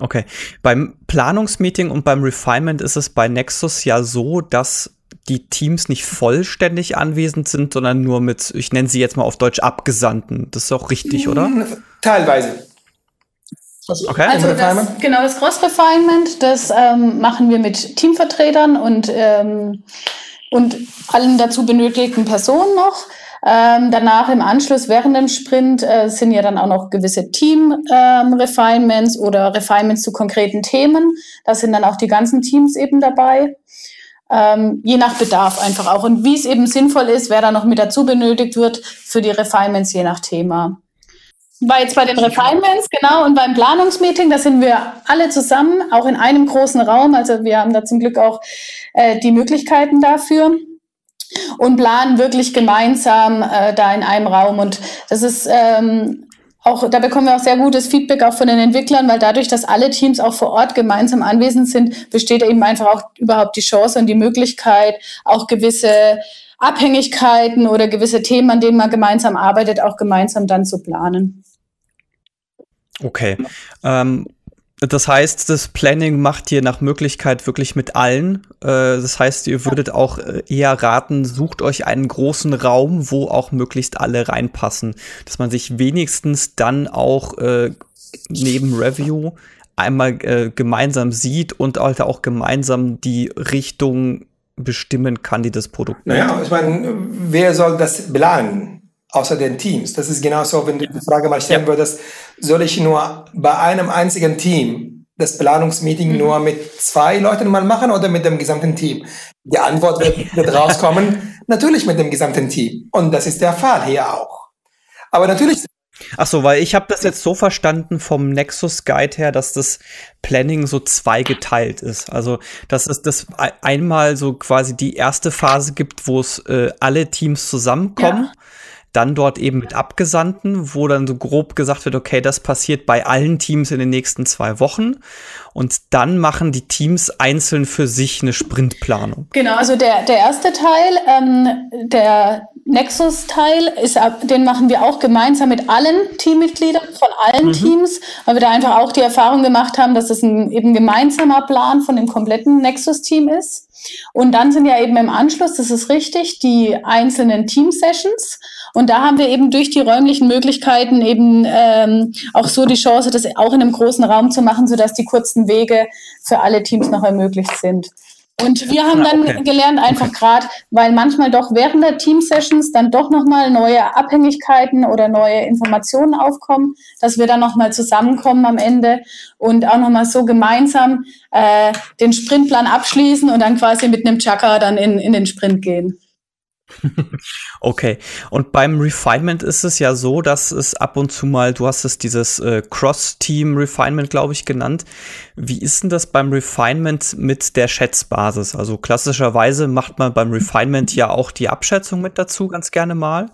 Okay. Beim Planungsmeeting und beim Refinement ist es bei Nexus ja so, dass die Teams nicht vollständig anwesend sind, sondern nur mit, ich nenne sie jetzt mal auf Deutsch, Abgesandten. Das ist auch richtig, oder? Hm, teilweise. Okay. Also das, genau, das Cross-Refinement, das ähm, machen wir mit Teamvertretern und, ähm, und allen dazu benötigten Personen noch. Ähm, danach im Anschluss während dem Sprint äh, sind ja dann auch noch gewisse Team-Refinements ähm, oder Refinements zu konkreten Themen. Da sind dann auch die ganzen Teams eben dabei. Ähm, je nach Bedarf einfach auch. Und wie es eben sinnvoll ist, wer da noch mit dazu benötigt wird für die Refinements je nach Thema. War jetzt bei den Refinements, genau, und beim Planungsmeeting, da sind wir alle zusammen, auch in einem großen Raum. Also wir haben da zum Glück auch äh, die Möglichkeiten dafür und planen wirklich gemeinsam äh, da in einem Raum. Und das ist ähm, auch, da bekommen wir auch sehr gutes Feedback auch von den Entwicklern, weil dadurch, dass alle Teams auch vor Ort gemeinsam anwesend sind, besteht eben einfach auch überhaupt die Chance und die Möglichkeit, auch gewisse Abhängigkeiten oder gewisse Themen, an denen man gemeinsam arbeitet, auch gemeinsam dann zu planen. Okay. Ähm, das heißt, das Planning macht ihr nach Möglichkeit wirklich mit allen. Äh, das heißt, ihr würdet auch äh, eher raten, sucht euch einen großen Raum, wo auch möglichst alle reinpassen. Dass man sich wenigstens dann auch äh, neben Review einmal gemeinsam sieht und halt auch gemeinsam die Richtung bestimmen kann, die das Produkt Naja, ich meine, wer soll das planen? Außer den Teams. Das ist genauso, wenn du die Frage mal stellen ja. würdest, soll ich nur bei einem einzigen Team das Planungsmeeting mhm. nur mit zwei Leuten mal machen oder mit dem gesamten Team? Die Antwort wird, wird rauskommen, natürlich mit dem gesamten Team. Und das ist der Fall hier auch. Aber natürlich Ach so, weil ich habe das jetzt so verstanden vom Nexus Guide her, dass das Planning so zweigeteilt ist. Also, dass es das einmal so quasi die erste Phase gibt, wo es äh, alle Teams zusammenkommen. Ja dann dort eben mit Abgesandten, wo dann so grob gesagt wird, okay, das passiert bei allen Teams in den nächsten zwei Wochen. Und dann machen die Teams einzeln für sich eine Sprintplanung. Genau, also der, der erste Teil, ähm, der Nexus-Teil, ist, den machen wir auch gemeinsam mit allen Teammitgliedern von allen mhm. Teams, weil wir da einfach auch die Erfahrung gemacht haben, dass es ein eben gemeinsamer Plan von dem kompletten Nexus-Team ist. Und dann sind ja eben im Anschluss, das ist richtig, die einzelnen Team-Sessions. Und da haben wir eben durch die räumlichen Möglichkeiten eben ähm, auch so die Chance, das auch in einem großen Raum zu machen, sodass die kurzen Wege für alle Teams noch ermöglicht sind. Und wir haben dann okay. gelernt, einfach okay. gerade, weil manchmal doch während der Team-Sessions dann doch nochmal neue Abhängigkeiten oder neue Informationen aufkommen, dass wir dann nochmal zusammenkommen am Ende und auch nochmal so gemeinsam äh, den Sprintplan abschließen und dann quasi mit einem Chaka dann in, in den Sprint gehen. Okay. Und beim Refinement ist es ja so, dass es ab und zu mal, du hast es dieses äh, Cross-Team-Refinement, glaube ich, genannt. Wie ist denn das beim Refinement mit der Schätzbasis? Also klassischerweise macht man beim Refinement ja auch die Abschätzung mit dazu ganz gerne mal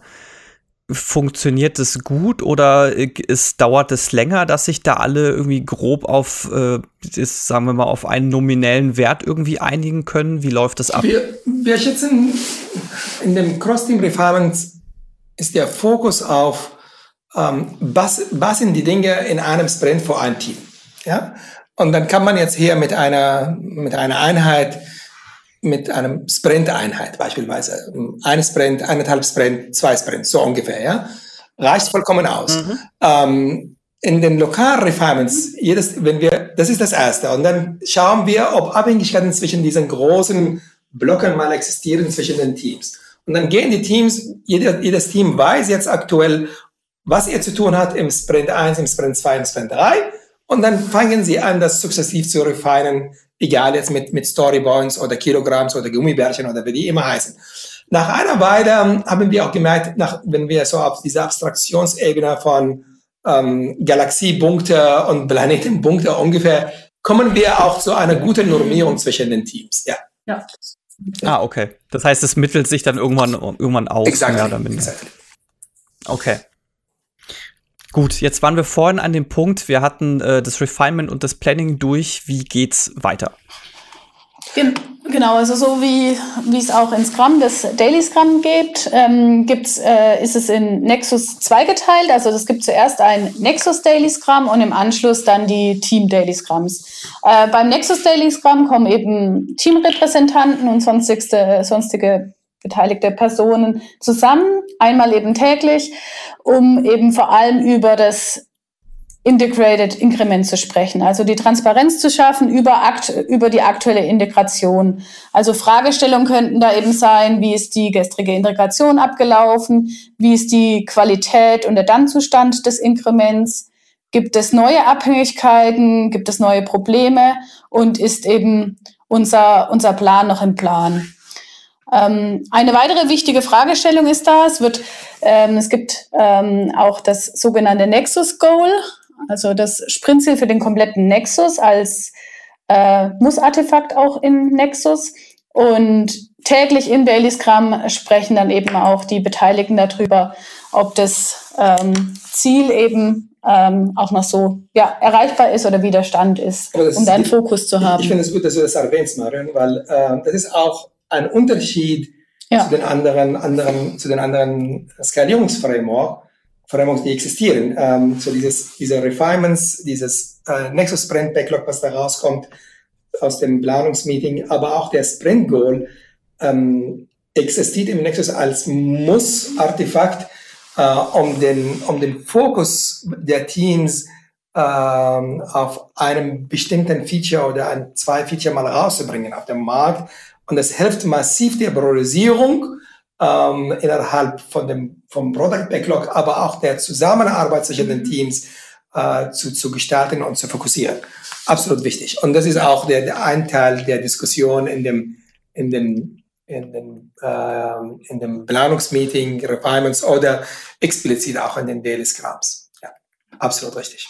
funktioniert es gut oder es dauert es länger, dass sich da alle irgendwie grob auf, äh, ist, sagen wir mal, auf einen nominellen Wert irgendwie einigen können? Wie läuft das ab? Wir, wir schätzen, in dem Cross-Team Refinements ist der Fokus auf, ähm, was, was sind die Dinge in einem Sprint für ein Team? Ja? Und dann kann man jetzt hier mit einer, mit einer Einheit mit einem Sprint-Einheit beispielsweise. Ein Sprint, eineinhalb Sprint, zwei Sprints, so ungefähr, ja. Reicht vollkommen aus. Mhm. Ähm, in den lokalen Refinements, jedes, wenn wir, das ist das erste. Und dann schauen wir, ob Abhängigkeiten zwischen diesen großen Blöcken mal existieren zwischen den Teams. Und dann gehen die Teams, jeder, jedes Team weiß jetzt aktuell, was er zu tun hat im Sprint 1, im Sprint 2, im Sprint 3. Und dann fangen sie an, das sukzessiv zu refinen, egal jetzt mit, mit Storypoints oder Kilogramms oder Gummibärchen oder wie die immer heißen. Nach einer Weile ähm, haben wir auch gemerkt, nach, wenn wir so auf dieser Abstraktionsebene von ähm, Galaxiepunkte und Planetenpunkte ungefähr, kommen wir auch zu einer guten Normierung zwischen den Teams. Ja. ja. Ah, okay. Das heißt, es mittelt sich dann irgendwann, irgendwann aus. Exactly. Mehr oder minder. Exactly. Okay. Gut, jetzt waren wir vorhin an dem Punkt, wir hatten äh, das Refinement und das Planning durch. Wie geht's weiter? Genau, also so wie, wie es auch in Scrum das Daily Scrum gibt, ähm, gibt's, äh, ist es in Nexus zweigeteilt. Also es gibt zuerst ein Nexus Daily Scrum und im Anschluss dann die Team Daily Scrums. Äh, beim Nexus Daily Scrum kommen eben Teamrepräsentanten und sonstigste, sonstige beteiligte Personen zusammen, einmal eben täglich, um eben vor allem über das Integrated Increment zu sprechen, also die Transparenz zu schaffen über, akt, über die aktuelle Integration. Also Fragestellungen könnten da eben sein, wie ist die gestrige Integration abgelaufen, wie ist die Qualität und der Dann-Zustand des Inkrements, gibt es neue Abhängigkeiten, gibt es neue Probleme und ist eben unser, unser Plan noch im Plan. Ähm, eine weitere wichtige Fragestellung ist da, es wird, ähm, es gibt ähm, auch das sogenannte Nexus Goal, also das Sprintziel für den kompletten Nexus als äh, Muss-Artefakt auch in Nexus. Und täglich im Daily Scrum sprechen dann eben auch die Beteiligten darüber, ob das ähm, Ziel eben ähm, auch noch so ja, erreichbar ist oder Widerstand ist, um da einen Fokus zu haben. Ich, ich finde es gut, dass du das erwähnst, Marion, weil äh, das ist auch ein Unterschied ja. zu den anderen, anderen, zu den anderen Skalierungsframeworks, Frameworks, die existieren. Ähm, so dieses, diese Refinements, dieses äh, Nexus Sprint Backlog, was da rauskommt aus dem Planungsmeeting, aber auch der Sprint Goal ähm, existiert im Nexus als Muss-Artefakt, äh, um den, um den Fokus der Teams ähm, auf einem bestimmten Feature oder ein, zwei Feature mal rauszubringen auf dem Markt und das hilft massiv der Priorisierung ähm, innerhalb von dem, vom Product Backlog, aber auch der Zusammenarbeit zwischen den Teams, äh, zu, zu gestalten und zu fokussieren. Absolut wichtig. Und das ist auch der, der ein Teil der Diskussion in dem, in dem, in dem, äh, in dem Planungsmeeting, Requirements oder explizit auch in den Daily Scrums. Ja, absolut richtig.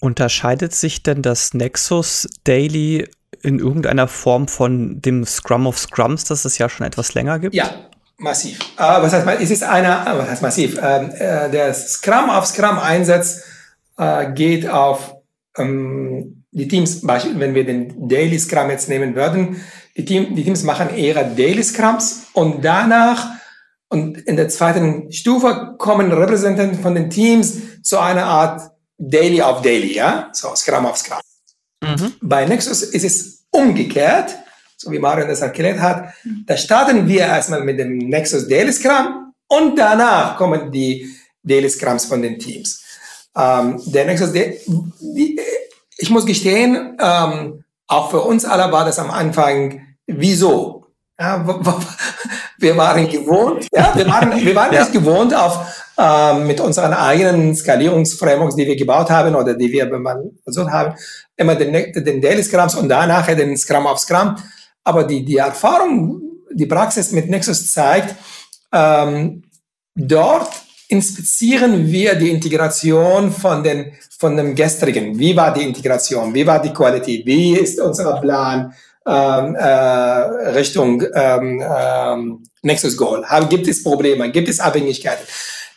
Unterscheidet sich denn das Nexus Daily in irgendeiner Form von dem Scrum of Scrums, das es ja schon etwas länger gibt? Ja, massiv. Äh, was heißt, es ist einer, was heißt massiv? Ähm, äh, der Scrum of Scrum Einsatz äh, geht auf ähm, die Teams, wenn wir den Daily Scrum jetzt nehmen würden, die, Team, die Teams machen eher Daily Scrums und danach und in der zweiten Stufe kommen Repräsentanten von den Teams zu einer Art Daily auf Daily, ja, so Scrum auf Scrum. Mhm. Bei Nexus ist es umgekehrt, so wie Marion das erklärt hat. Da starten wir erstmal mit dem Nexus Daily Scrum und danach kommen die Daily Scrums von den Teams. Ähm, der Nexus, die, ich muss gestehen, ähm, auch für uns alle war das am Anfang, wieso? Ja, wir waren gewohnt, ja, wir waren, wir waren ja. nicht gewohnt auf ähm, mit unseren eigenen Skalierungsframeworks, die wir gebaut haben oder die wir versucht haben, immer den, den Daily Scrums und danach den Scrum auf Scrum. Aber die, die Erfahrung, die Praxis mit Nexus zeigt, ähm, dort inspizieren wir die Integration von, den, von dem gestrigen. Wie war die Integration? Wie war die Qualität? Wie ist unser Plan ähm, äh, Richtung ähm, ähm, Nexus Goal? Haben, gibt es Probleme? Gibt es Abhängigkeiten?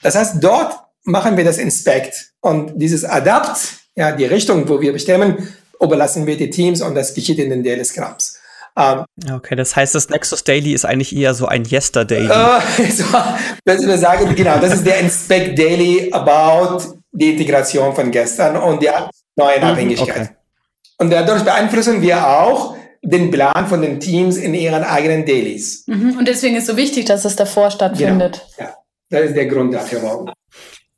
Das heißt, dort machen wir das Inspect und dieses Adapt, ja, die Richtung, wo wir bestimmen, überlassen wir die Teams und das geschieht in den Daily Scrums. Ähm, okay, das heißt, das Nexus Daily ist eigentlich eher so ein Yesterday. Äh, so, wir sagen, genau, das ist der Inspect Daily about die Integration von gestern und der neuen mhm, Abhängigkeit. Okay. Und dadurch beeinflussen wir auch den Plan von den Teams in ihren eigenen Dailies. Mhm, und deswegen ist es so wichtig, dass es davor stattfindet. Genau. Ja, das ist der Grund dafür.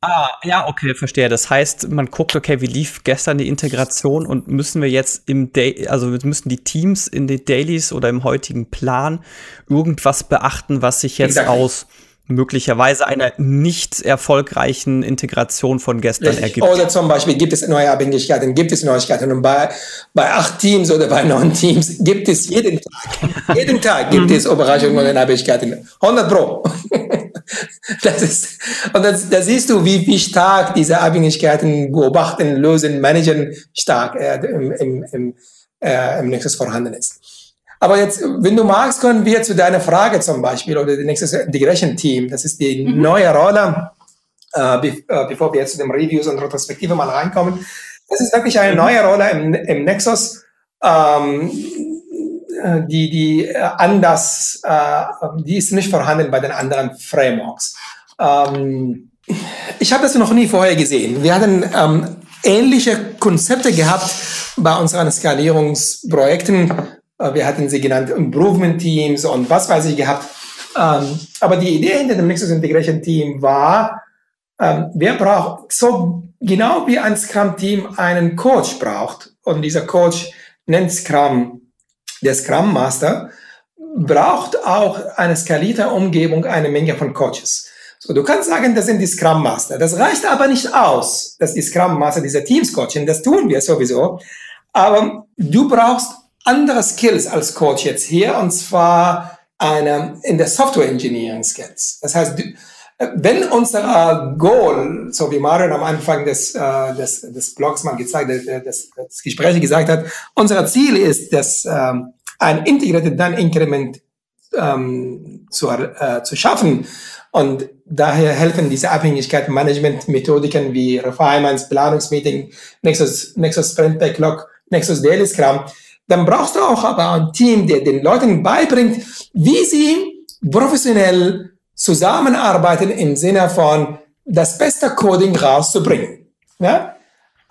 Ah, ja, okay, verstehe. Das heißt, man guckt, okay, wie lief gestern die Integration und müssen wir jetzt im Day, also müssen die Teams in den Dailies oder im heutigen Plan irgendwas beachten, was sich jetzt exactly. aus möglicherweise einer nicht erfolgreichen Integration von gestern Richtig. ergibt. Oder zum Beispiel gibt es neue Abhängigkeiten, gibt es Neuigkeiten. Und bei, bei acht Teams oder bei neun Teams gibt es jeden Tag, jeden Tag gibt es Überraschungen und Abhängigkeiten. 100 Pro. das ist, und das, da siehst du, wie, wie stark diese Abhängigkeiten beobachten, lösen, managen stark äh, im, im, im, äh, im Nexus vorhanden ist. Aber jetzt, wenn du magst, können wir zu deiner Frage zum Beispiel oder das nächste Integration Team, das ist die mhm. neue Rolle, äh, be äh, bevor wir jetzt zu den Reviews und Retrospektive mal reinkommen. Das ist wirklich eine mhm. neue Rolle im, im Nexus, ähm, äh, die, die äh, anders, äh, die ist nicht vorhanden bei den anderen Frameworks. Ähm, ich habe das noch nie vorher gesehen. Wir hatten ähm, ähnliche Konzepte gehabt bei unseren Skalierungsprojekten. Äh, wir hatten sie genannt Improvement Teams und was weiß ich gehabt. Ähm, aber die Idee hinter dem Nexus Integration Team war, ähm, wer braucht so genau wie ein Scrum Team einen Coach braucht und dieser Coach nennt Scrum der Scrum Master braucht auch eine skalierte Umgebung eine Menge von Coaches. So, du kannst sagen, das sind die Scrum Master. Das reicht aber nicht aus, dass die Scrum Master diese Teams coachen. Das tun wir sowieso. Aber du brauchst andere Skills als Coach jetzt hier, und zwar eine, in der Software Engineering Skills. Das heißt, du, wenn unser Goal, so wie Marion am Anfang des, äh, des, des Blogs mal gezeigt äh, des, des Gesprächs gesagt hat, unser Ziel ist, dass ähm, ein Integrated Done Increment ähm, zu, äh, zu schaffen. Und daher helfen diese Abhängigkeitsmanagement-Methodiken wie Refinements, Planungsmeeting, Nexus, Nexus Sprint Backlog, Nexus Daily Scrum. Dann brauchst du auch aber ein Team, der den Leuten beibringt, wie sie professionell zusammenarbeiten im Sinne von das beste Coding rauszubringen. Ja?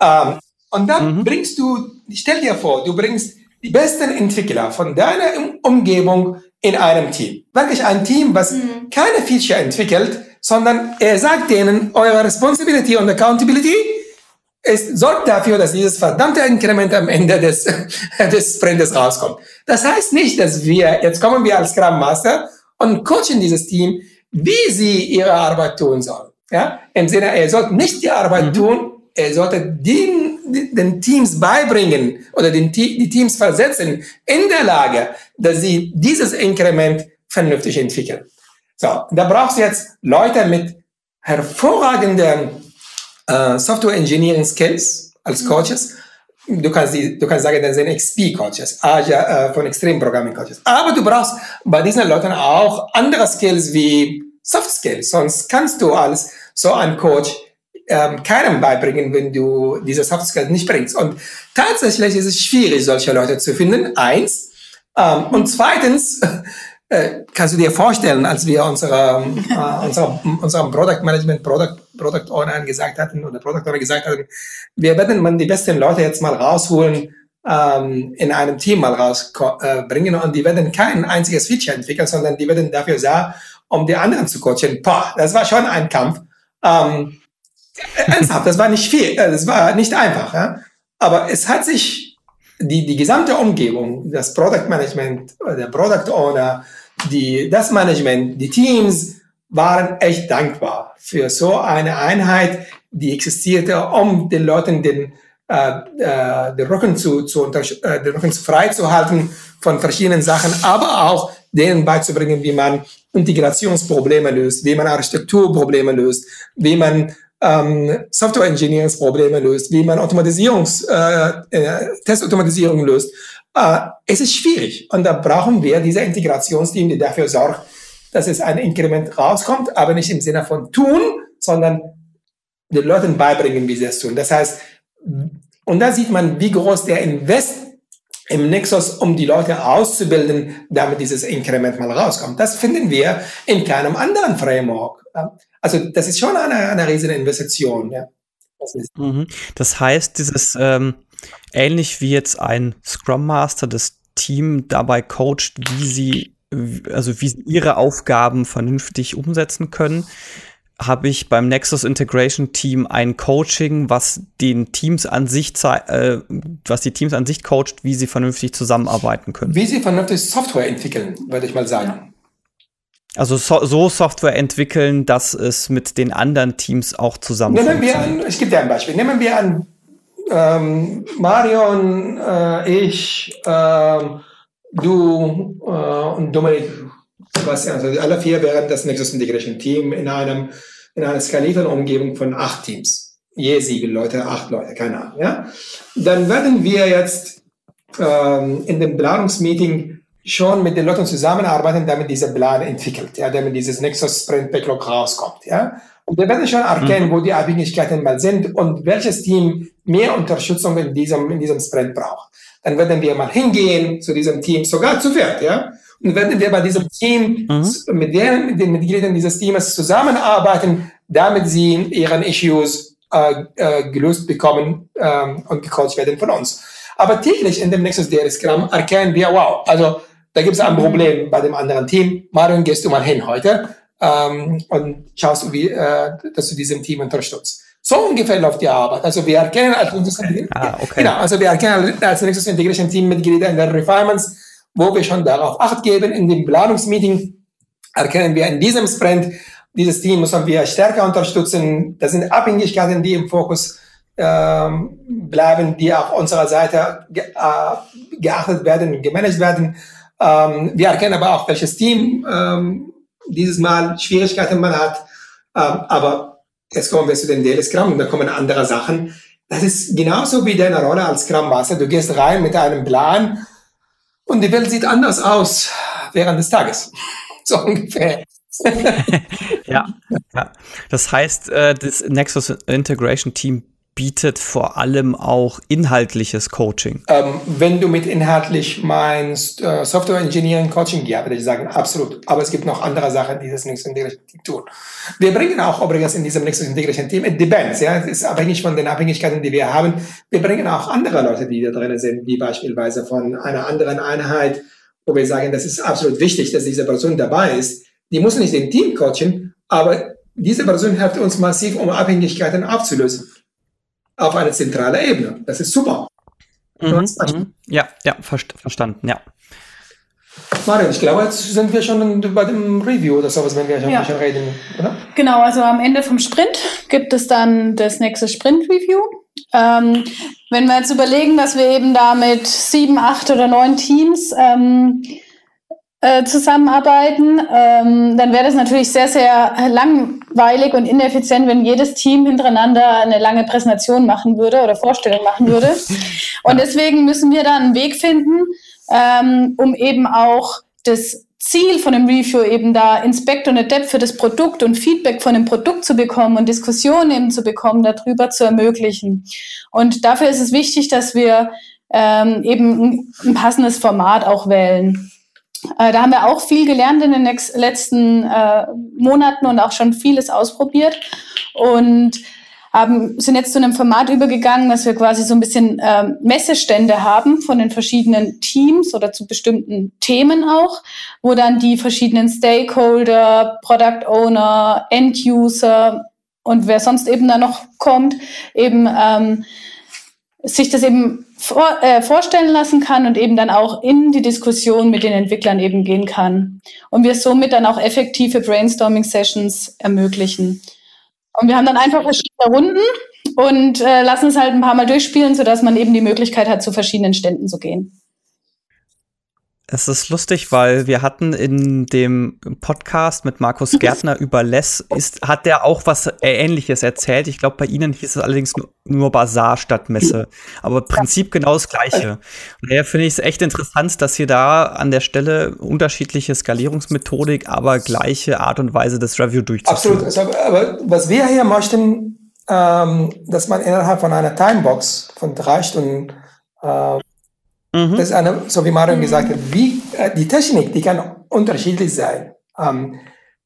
Ähm, und dann mhm. bringst du, stell dir vor, du bringst die besten Entwickler von deiner Umgebung in einem Team. Wirklich ein Team, was mhm. keine Feature entwickelt, sondern er sagt denen, eure Responsibility und Accountability ist, sorgt dafür, dass dieses verdammte Inkrement am Ende des, des Sprints rauskommt. Das heißt nicht, dass wir, jetzt kommen wir als Scrum Master und coachen dieses Team, wie sie ihre Arbeit tun sollen. Ja? Im Sinne, er soll nicht die Arbeit mhm. tun, er sollte den, den Teams beibringen oder den, die Teams versetzen in der Lage, dass sie dieses Inkrement vernünftig entwickeln. So, da brauchst du jetzt Leute mit hervorragenden äh, Software Engineering Skills als mhm. Coaches. Du kannst, die, du kannst sagen, das sind XP-Coaches, äh, von Extreme Programming Coaches. Aber du brauchst bei diesen Leuten auch andere Skills wie Soft Skills. Sonst kannst du als so ein Coach ähm, keinem beibringen, wenn du diese Soft Skills nicht bringst. Und tatsächlich ist es schwierig, solche Leute zu finden. Eins. Ähm, und zweitens, äh, kannst du dir vorstellen, als wir unsere, äh, unsere, unserem Product Management, Product, Product Owner gesagt hatten oder Product Owner gesagt hatten, wir werden man die besten Leute jetzt mal rausholen, ähm, in einem Team mal rausbringen äh, und die werden kein einziges Feature entwickeln, sondern die werden dafür da, um die anderen zu coachen. Boah, das war schon ein Kampf. Ähm, ernsthaft, das war nicht viel, äh, das war nicht einfach. Ja? Aber es hat sich die, die gesamte Umgebung, das Product Management, der Product Owner, die, das Management, die Teams waren echt dankbar für so eine Einheit, die existierte, um den Leuten den, äh, äh, den, Rücken zu, zu äh, den Rücken frei zu halten von verschiedenen Sachen, aber auch denen beizubringen, wie man Integrationsprobleme löst, wie man Architekturprobleme löst, wie man ähm, Software Engineering Probleme löst, wie man Automatisierungs, äh, äh, Testautomatisierung löst. Äh, es ist schwierig und da brauchen wir diese Integrationsteam, die dafür sorgt, dass es ein Inkrement rauskommt, aber nicht im Sinne von tun, sondern den Leuten beibringen, wie sie es tun. Das heißt, und da sieht man, wie groß der Invest im Nexus, um die Leute auszubilden, damit dieses Inkrement mal rauskommt. Das finden wir in keinem anderen Framework. Also das ist schon eine, eine riesige Investition. Ja. Das, mhm. das heißt, dieses ähm, ähnlich wie jetzt ein Scrum Master das Team dabei coacht, wie sie also wie sie ihre Aufgaben vernünftig umsetzen können, habe ich beim Nexus Integration Team ein Coaching, was den Teams an sich, äh, was die Teams an sich coacht, wie sie vernünftig zusammenarbeiten können. Wie sie vernünftig Software entwickeln, würde ich mal sagen. Also so, so, Software entwickeln, dass es mit den anderen Teams auch zusammen Nehmen wir an, ich gebe dir ein Beispiel. Nehmen wir an, ähm, Marion, äh, ich, äh, du äh, und Dominik Sebastian, also alle vier wären das Nexus Integration Team in einem in einer skalierten Umgebung von acht Teams. Je sieben Leute, acht Leute, keine Ahnung. Ja? Dann werden wir jetzt ähm, in dem Planungsmeeting schon mit den Leuten zusammenarbeiten, damit dieser Plan entwickelt, ja, damit dieses Nexus Sprint Backlog rauskommt. Ja? Und wir werden schon erkennen, mhm. wo die Abhängigkeiten mal sind und welches Team mehr Unterstützung in diesem, in diesem Sprint braucht. Dann werden wir mal hingehen zu diesem Team, sogar zu viert, ja, und werden wir bei diesem Team mhm. mit, den, mit den Mitgliedern dieses Teams zusammenarbeiten, damit sie ihren Issues äh, äh, gelöst bekommen ähm, und gecoacht werden von uns. Aber täglich in dem Nexus DR Scrum erkennen wir, wow, also da gibt es ein Problem bei dem anderen Team. Marion, gehst du mal hin heute ähm, und schaust, wie, äh, dass du diesem Team unterstützt. So ungefähr läuft die Arbeit. Also wir erkennen als ah, okay. genau, also wir erkennen als Nexus Integration Team Mitglieder in den Refinements wo wir schon darauf Acht geben. In dem Planungsmeeting erkennen wir in diesem Sprint, dieses Team müssen wir stärker unterstützen. Das sind Abhängigkeiten, die im Fokus ähm, bleiben, die auf unserer Seite ge äh, geachtet werden, gemanagt werden. Ähm, wir erkennen aber auch, welches Team ähm, dieses Mal Schwierigkeiten man hat. Ähm, aber jetzt kommen wir zu den Daily Scrum und da kommen andere Sachen. Das ist genauso wie deine Rolle als Scrum Master. Du gehst rein mit einem Plan und die Welt sieht anders aus während des Tages. So ungefähr. ja, ja, das heißt, äh, das Nexus Integration Team bietet vor allem auch inhaltliches Coaching. Ähm, wenn du mit inhaltlich meinst, äh, Software Engineering Coaching, ja, würde ich sagen, absolut. Aber es gibt noch andere Sachen, die das Nexus Integration Team tun. Wir bringen auch übrigens in diesem Nexus Integration Team, it depends, ja, es ist abhängig von den Abhängigkeiten, die wir haben. Wir bringen auch andere Leute, die da drin sind, wie beispielsweise von einer anderen Einheit, wo wir sagen, das ist absolut wichtig, dass diese Person dabei ist. Die muss nicht den Team coachen, aber diese Person hilft uns massiv, um Abhängigkeiten aufzulösen auf eine zentrale Ebene. Das ist super. Mhm, mhm. Ja, ja, verstanden, ja. Mario, ich glaube, jetzt sind wir schon bei dem Review oder sowas, wenn wir schon, ja. schon reden, oder? Genau, also am Ende vom Sprint gibt es dann das nächste Sprint-Review. Ähm, wenn wir jetzt überlegen, dass wir eben da mit sieben, acht oder neun Teams ähm, äh, zusammenarbeiten, ähm, dann wäre das natürlich sehr, sehr langweilig und ineffizient, wenn jedes Team hintereinander eine lange Präsentation machen würde oder Vorstellung machen würde. Und deswegen müssen wir da einen Weg finden, ähm, um eben auch das Ziel von dem Review eben da Inspect und Adapt für das Produkt und Feedback von dem Produkt zu bekommen und Diskussionen eben zu bekommen, darüber zu ermöglichen. Und dafür ist es wichtig, dass wir ähm, eben ein, ein passendes Format auch wählen. Äh, da haben wir auch viel gelernt in den letzten äh, Monaten und auch schon vieles ausprobiert. Und haben, sind jetzt zu einem Format übergegangen, dass wir quasi so ein bisschen ähm, Messestände haben von den verschiedenen Teams oder zu bestimmten Themen auch, wo dann die verschiedenen Stakeholder, Product Owner, End User und wer sonst eben da noch kommt, eben ähm, sich das eben vor, äh, vorstellen lassen kann und eben dann auch in die Diskussion mit den Entwicklern eben gehen kann. Und wir somit dann auch effektive Brainstorming-Sessions ermöglichen. Und wir haben dann einfach verschiedene Runden und äh, lassen es halt ein paar Mal durchspielen, sodass man eben die Möglichkeit hat, zu verschiedenen Ständen zu gehen. Es ist lustig, weil wir hatten in dem Podcast mit Markus Gärtner über Less, ist, hat der auch was Ähnliches erzählt. Ich glaube, bei Ihnen hieß es allerdings nur, nur Bazar statt Messe. Aber Prinzip genau das Gleiche. Und daher finde ich es echt interessant, dass hier da an der Stelle unterschiedliche Skalierungsmethodik, aber gleiche Art und Weise des Review durchzuführen. Absolut. Aber was wir hier möchten, ähm, dass man innerhalb von einer Timebox von drei Stunden äh, Mhm. Das ist eine, so wie Marion gesagt hat, wie, äh, die Technik, die kann unterschiedlich sein. Ähm,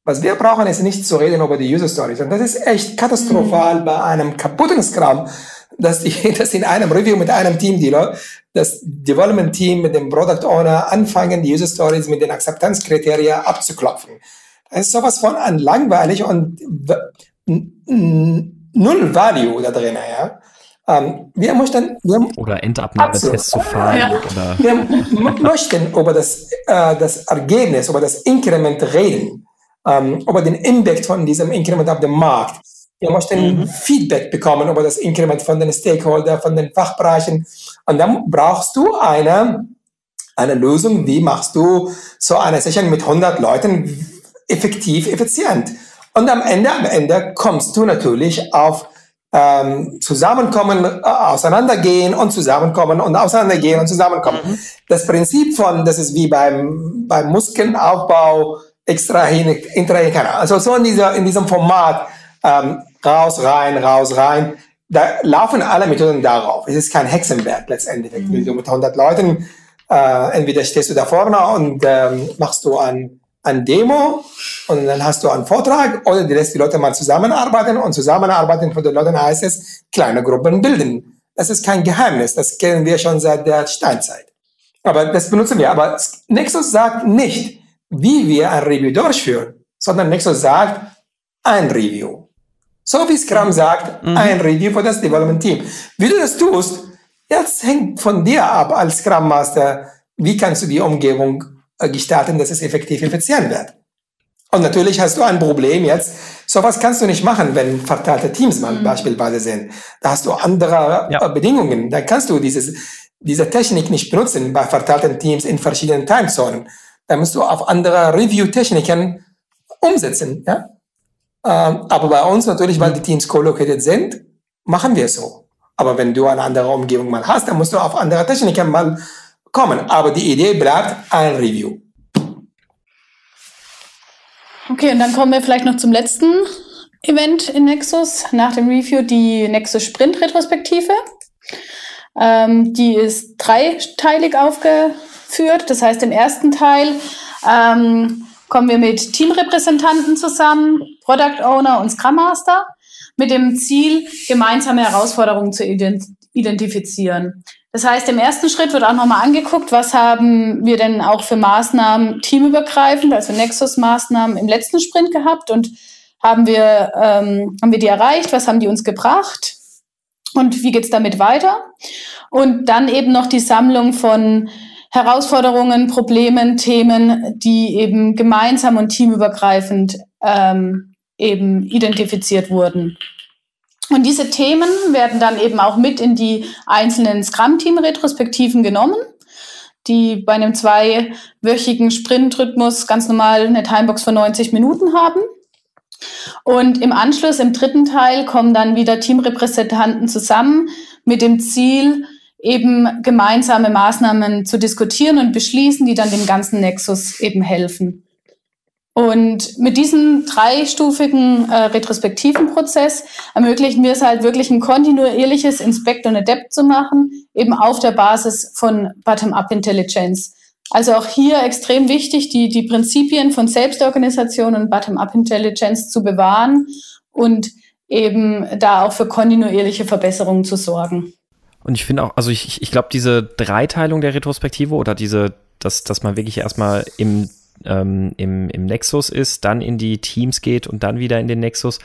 was wir brauchen, ist nicht zu reden über die User Stories. Und das ist echt katastrophal mhm. bei einem kaputten Scrum, dass, die, dass in einem Review mit einem Team, die Leute, das Development Team mit dem Product Owner anfangen, die User Stories mit den Akzeptanzkriterien abzuklopfen. Das ist sowas von an langweilig und null Value da drin, ja. Ähm, wir möchten, wir, oder Endabnahmetest zu fahren. Ja. Oder wir möchten über das, äh, das Ergebnis, über das Inkrement reden, ähm, über den Impact von diesem Inkrement auf dem Markt. Wir möchten mhm. Feedback bekommen über das Inkrement von den Stakeholdern, von den Fachbereichen. Und dann brauchst du eine, eine Lösung, wie machst du so eine Session mit 100 Leuten effektiv, effizient. Und am Ende, am Ende kommst du natürlich auf ähm, zusammenkommen, äh, auseinandergehen und zusammenkommen und auseinandergehen und zusammenkommen. Mhm. Das Prinzip von, das ist wie beim, beim Muskelaufbau, extra hin, intrahin, also so in, dieser, in diesem Format, ähm, raus, rein, raus, rein, da laufen alle Methoden darauf. Es ist kein Hexenwerk letztendlich. Mhm. Du mit 100 Leuten, äh, entweder stehst du da vorne und ähm, machst du ein ein Demo und dann hast du einen Vortrag oder du lässt die Leute mal zusammenarbeiten und zusammenarbeiten für die Leute heißt es kleine Gruppen bilden. Das ist kein Geheimnis, das kennen wir schon seit der Steinzeit. Aber das benutzen wir. Aber Nexus sagt nicht, wie wir ein Review durchführen, sondern Nexus sagt ein Review. So wie Scrum sagt, mhm. ein Review für das Development Team. Wie du das tust, jetzt hängt von dir ab als Scrum Master, wie kannst du die Umgebung gestalten, dass es effektiv effizient wird. Und natürlich hast du ein Problem jetzt. Sowas kannst du nicht machen, wenn verteilte Teams mal mhm. beispielsweise sind. Da hast du andere ja. Äh, Bedingungen. Da kannst du dieses, diese Technik nicht benutzen bei verteilten Teams in verschiedenen Timezonen. Da musst du auf andere Review-Techniken umsetzen. Ja? Ähm, aber bei uns natürlich, weil die Teams co-located sind, machen wir es so. Aber wenn du eine andere Umgebung mal hast, dann musst du auf andere Techniken mal kommen. Aber die Idee bleibt ein Review. Okay, und dann kommen wir vielleicht noch zum letzten Event in Nexus. Nach dem Review die Nexus Sprint Retrospektive. Ähm, die ist dreiteilig aufgeführt. Das heißt, im ersten Teil ähm, kommen wir mit Teamrepräsentanten zusammen, Product Owner und Scrum Master, mit dem Ziel, gemeinsame Herausforderungen zu identifizieren. Das heißt, im ersten Schritt wird auch nochmal angeguckt, was haben wir denn auch für Maßnahmen teamübergreifend, also Nexus-Maßnahmen im letzten Sprint gehabt und haben wir, ähm, haben wir die erreicht, was haben die uns gebracht und wie geht's damit weiter? Und dann eben noch die Sammlung von Herausforderungen, Problemen, Themen, die eben gemeinsam und teamübergreifend ähm, eben identifiziert wurden. Und diese Themen werden dann eben auch mit in die einzelnen Scrum-Team-Retrospektiven genommen, die bei einem zweiwöchigen Sprintrhythmus ganz normal eine Timebox von 90 Minuten haben. Und im Anschluss, im dritten Teil, kommen dann wieder Teamrepräsentanten zusammen mit dem Ziel, eben gemeinsame Maßnahmen zu diskutieren und beschließen, die dann dem ganzen Nexus eben helfen. Und mit diesem dreistufigen äh, retrospektiven Prozess ermöglichen wir es halt wirklich ein kontinuierliches Inspect und Adapt zu machen, eben auf der Basis von Bottom-up Intelligence. Also auch hier extrem wichtig, die, die Prinzipien von Selbstorganisation und Bottom-up Intelligence zu bewahren und eben da auch für kontinuierliche Verbesserungen zu sorgen. Und ich finde auch, also ich, ich glaube, diese Dreiteilung der Retrospektive oder diese, dass, dass man wirklich erstmal im ähm, im, im Nexus ist, dann in die Teams geht und dann wieder in den Nexus.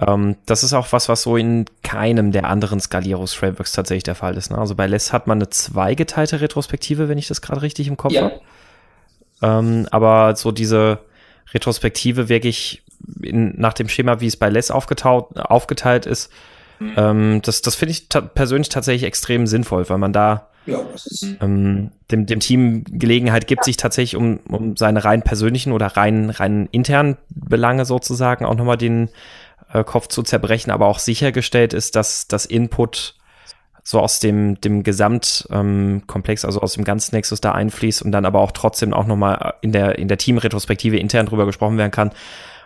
Ähm, das ist auch was, was so in keinem der anderen Skalierungsframeworks tatsächlich der Fall ist. Ne? Also bei Less hat man eine zweigeteilte Retrospektive, wenn ich das gerade richtig im Kopf ja. habe. Ähm, aber so diese Retrospektive wirklich in, nach dem Schema, wie es bei Less aufgeteilt ist, mhm. ähm, das, das finde ich ta persönlich tatsächlich extrem sinnvoll, weil man da ja, ähm, dem, dem Team Gelegenheit gibt, sich tatsächlich um, um seine rein persönlichen oder rein, rein internen Belange sozusagen auch nochmal den äh, Kopf zu zerbrechen, aber auch sichergestellt ist, dass das Input so aus dem, dem Gesamtkomplex, ähm, also aus dem ganzen Nexus da einfließt und dann aber auch trotzdem auch nochmal in der, in der Teamretrospektive intern drüber gesprochen werden kann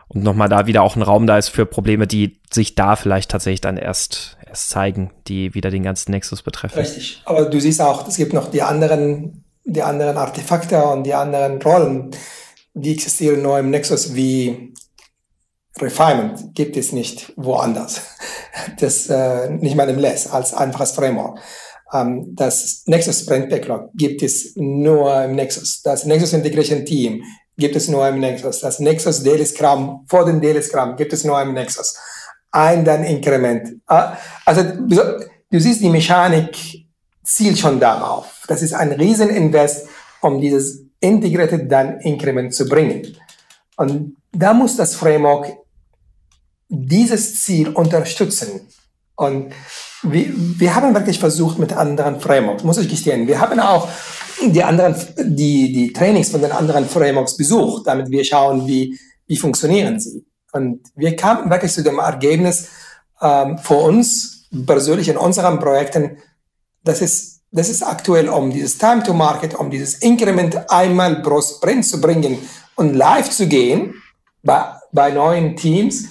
und nochmal da wieder auch ein Raum da ist für Probleme, die sich da vielleicht tatsächlich dann erst, erst zeigen, die wieder den ganzen Nexus betreffen. Richtig. Aber du siehst auch, es gibt noch die anderen, die anderen Artefakte und die anderen Rollen, die existieren nur im Nexus wie Refinement gibt es nicht woanders. Das äh, nicht mal im Less als einfaches Framework. Ähm, das Nexus Sprint Backlog gibt es nur im Nexus. Das Nexus Integration Team gibt es nur im Nexus. Das Nexus Daily Scrum vor dem Daily Scrum gibt es nur im Nexus. Ein dann Inkrement. Ah, also du siehst, die Mechanik zielt schon darauf. Das ist ein Rieseninvest, um dieses integrierte dann Inkrement zu bringen. Und da muss das Framework dieses Ziel unterstützen. Und wir, wir haben wirklich versucht mit anderen Frameworks, muss ich gestehen. Wir haben auch die anderen, die, die Trainings von den anderen Frameworks besucht, damit wir schauen, wie, wie funktionieren sie. Und wir kamen wirklich zu dem Ergebnis, ähm, für uns persönlich in unseren Projekten, das ist, das ist aktuell, um dieses Time to Market, um dieses Increment einmal pro Sprint zu bringen und live zu gehen bei, bei neuen Teams,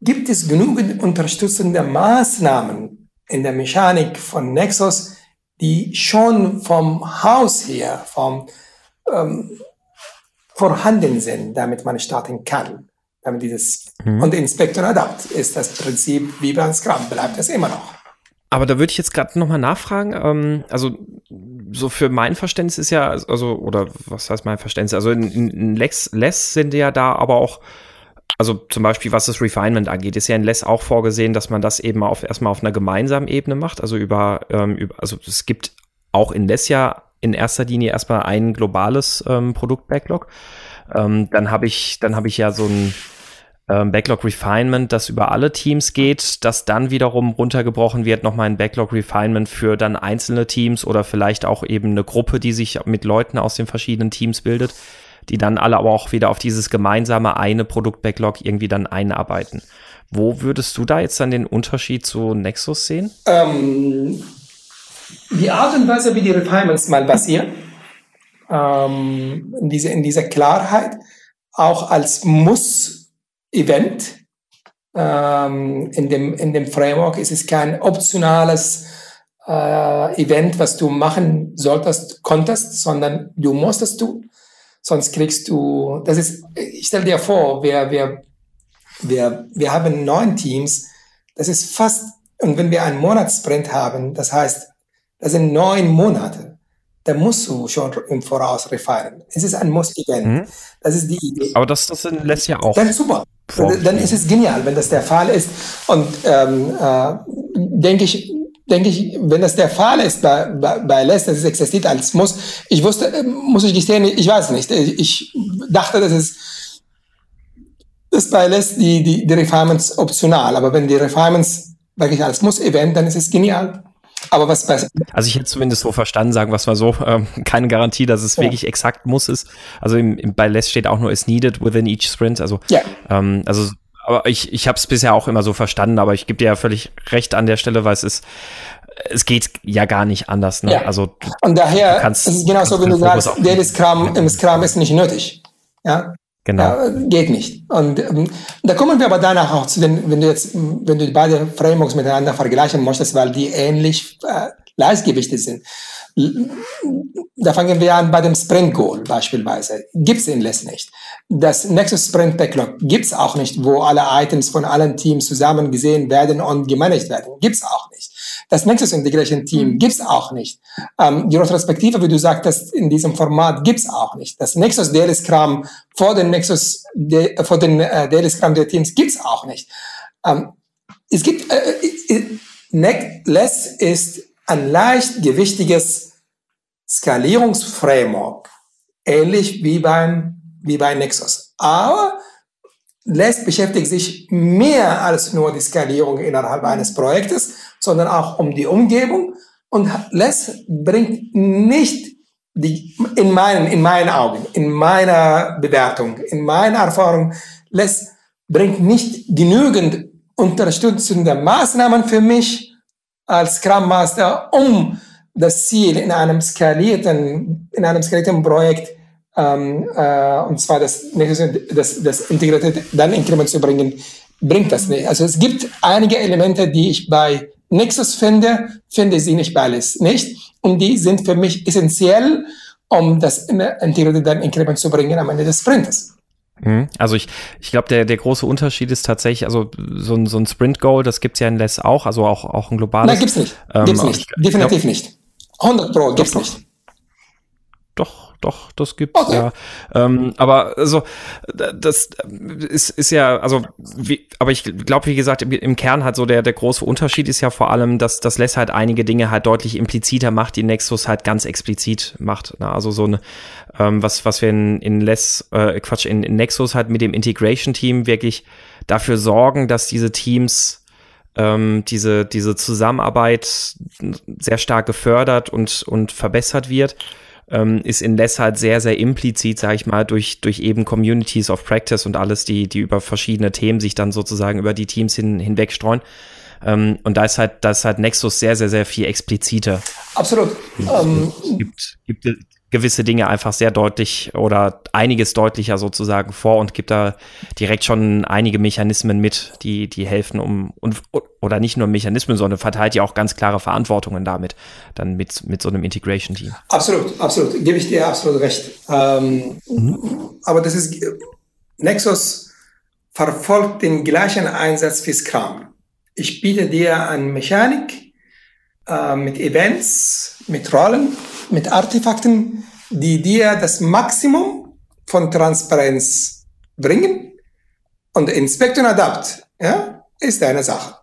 gibt es genügend unterstützende Maßnahmen in der Mechanik von Nexus, die schon vom Haus her, vom ähm, vorhanden sind, damit man starten kann. Damit dieses mhm. und Inspektor Adapt ist das Prinzip wie beim Scrum, bleibt es immer noch. Aber da würde ich jetzt gerade nochmal nachfragen. Ähm, also so für mein Verständnis ist ja, also, oder was heißt mein Verständnis? Also in, in Lex, Less sind ja da aber auch also zum Beispiel was das Refinement angeht, ist ja in Less auch vorgesehen, dass man das eben auf, erstmal auf einer gemeinsamen Ebene macht. Also über, ähm, über also es gibt auch in Less ja in erster Linie erstmal ein globales ähm, Produkt-Backlog. Ähm, dann habe ich, dann habe ich ja so ein ähm, Backlog Refinement, das über alle Teams geht, das dann wiederum runtergebrochen wird, nochmal ein Backlog Refinement für dann einzelne Teams oder vielleicht auch eben eine Gruppe, die sich mit Leuten aus den verschiedenen Teams bildet die dann alle aber auch wieder auf dieses gemeinsame eine Produkt-Backlog irgendwie dann einarbeiten. Wo würdest du da jetzt dann den Unterschied zu Nexus sehen? Ähm, die Art und Weise, wie die Refinements mal passieren, ähm, in, diese, in dieser Klarheit, auch als Muss-Event ähm, in, dem, in dem Framework ist es kein optionales äh, Event, was du machen solltest, konntest, sondern du musstest du. Sonst kriegst du, das ist, ich stell dir vor, wir, wir, wir, wir haben neun Teams, das ist fast, und wenn wir einen Monatssprint haben, das heißt, das sind neun Monate, da musst du schon im Voraus refinen. Es ist ein Muss-Event. Mhm. Das ist die Idee. Aber das, das lässt ja auch. Dann super. Dann ist es genial, wenn das der Fall ist. Und ähm, äh, denke ich, denke ich, wenn das der Fall ist bei, bei, bei Les, dass es existiert als Muss, ich wusste, äh, muss ich gestehen, ich weiß nicht. Ich dachte, das ist, das bei Les die, die, die Refinements optional, aber wenn die Refinements wirklich als Muss-Event, dann ist es genial. Aber was bei Also ich hätte zumindest so verstanden, sagen wir es mal so, ähm, keine Garantie, dass es ja. wirklich exakt muss ist. Also im, im, bei Les steht auch nur is needed within each sprint. Also, ja. ähm, also aber ich, ich habe es bisher auch immer so verstanden, aber ich gebe dir ja völlig recht an der Stelle, weil es ist, es geht ja gar nicht anders. Ne? Ja. Also und daher kannst, ist es genauso, wenn du sagst, der Scrum im Scrum ist nicht nötig. Ja. Genau. Ja, geht nicht. Und ähm, da kommen wir aber danach auch zu den, wenn du jetzt, wenn du beide Frameworks miteinander vergleichen möchtest, weil die ähnlich äh, Leistgewichte sind. Da fangen wir an bei dem Sprint Goal beispielsweise. Gibt's in LESS nicht. Das Nexus Sprint Backlog gibt's auch nicht, wo alle Items von allen Teams zusammen gesehen werden und gemanagt werden. Gibt's auch nicht. Das Nexus Integration Team mhm. gibt's auch nicht. Ähm, die Retrospektive, wie du sagtest, in diesem Format gibt's auch nicht. Das Nexus Daily Scrum vor den Nexus, de, vor den äh, Daily Scrum der Teams gibt's auch nicht. Ähm, es gibt, äh, äh, Less ist ein leicht gewichtiges Skalierungsframework, ähnlich wie beim, wie bei Nexus. Aber Less beschäftigt sich mehr als nur die Skalierung innerhalb eines Projektes, sondern auch um die Umgebung. Und Less bringt nicht die, in meinen, in meinen Augen, in meiner Bewertung, in meiner Erfahrung, Less bringt nicht genügend unterstützende Maßnahmen für mich als Scrum Master, um das Ziel in einem skalierten, in einem skalierten Projekt ähm, äh, und zwar das, das, das integrierte dann Inkrement zu bringen, bringt das nicht. Also es gibt einige Elemente, die ich bei Nexus finde, finde sie nicht bei alles nicht. Und die sind für mich essentiell, um das integrierte dann Inkrement zu bringen am Ende des Sprints. Mhm. Also ich, ich glaube, der, der große Unterschied ist tatsächlich, also so ein, so ein Sprint-Goal, das gibt's ja in Less auch, also auch, auch ein globales. Nein, gibt's nicht. Ähm, gibt's nicht. Definitiv glaub, nicht. 100 Pro gibt's nicht. Doch, doch, das gibt's okay. ja. Ähm, aber also das ist, ist ja, also wie, aber ich glaube, wie gesagt, im, im, Kern halt so der, der große Unterschied ist ja vor allem, dass das Less halt einige Dinge halt deutlich impliziter macht, die Nexus halt ganz explizit macht. Ne? Also so eine, ähm, was, was wir in, in Less, äh, Quatsch, in, in Nexus halt mit dem Integration-Team wirklich dafür sorgen, dass diese Teams ähm, diese, diese Zusammenarbeit sehr stark gefördert und, und verbessert wird ähm, ist in Less halt sehr, sehr implizit, sage ich mal, durch, durch eben Communities of Practice und alles, die, die über verschiedene Themen sich dann sozusagen über die Teams hin, hinweg streuen. Ähm, und da ist halt, da ist halt Nexus sehr, sehr, sehr viel expliziter. Absolut. Ähm, gibt, gibt, gewisse Dinge einfach sehr deutlich oder einiges deutlicher sozusagen vor und gibt da direkt schon einige Mechanismen mit, die, die helfen, um und oder nicht nur Mechanismen, sondern verteilt ja auch ganz klare Verantwortungen damit, dann mit, mit so einem Integration-Team. Absolut, absolut. Gebe ich dir absolut recht. Ähm, mhm. Aber das ist Nexus verfolgt den gleichen Einsatz wie Scrum. Ich biete dir eine Mechanik äh, mit Events, mit Rollen, mit Artefakten, die dir das Maximum von Transparenz bringen. Und Inspect und Adapt ja, ist eine Sache.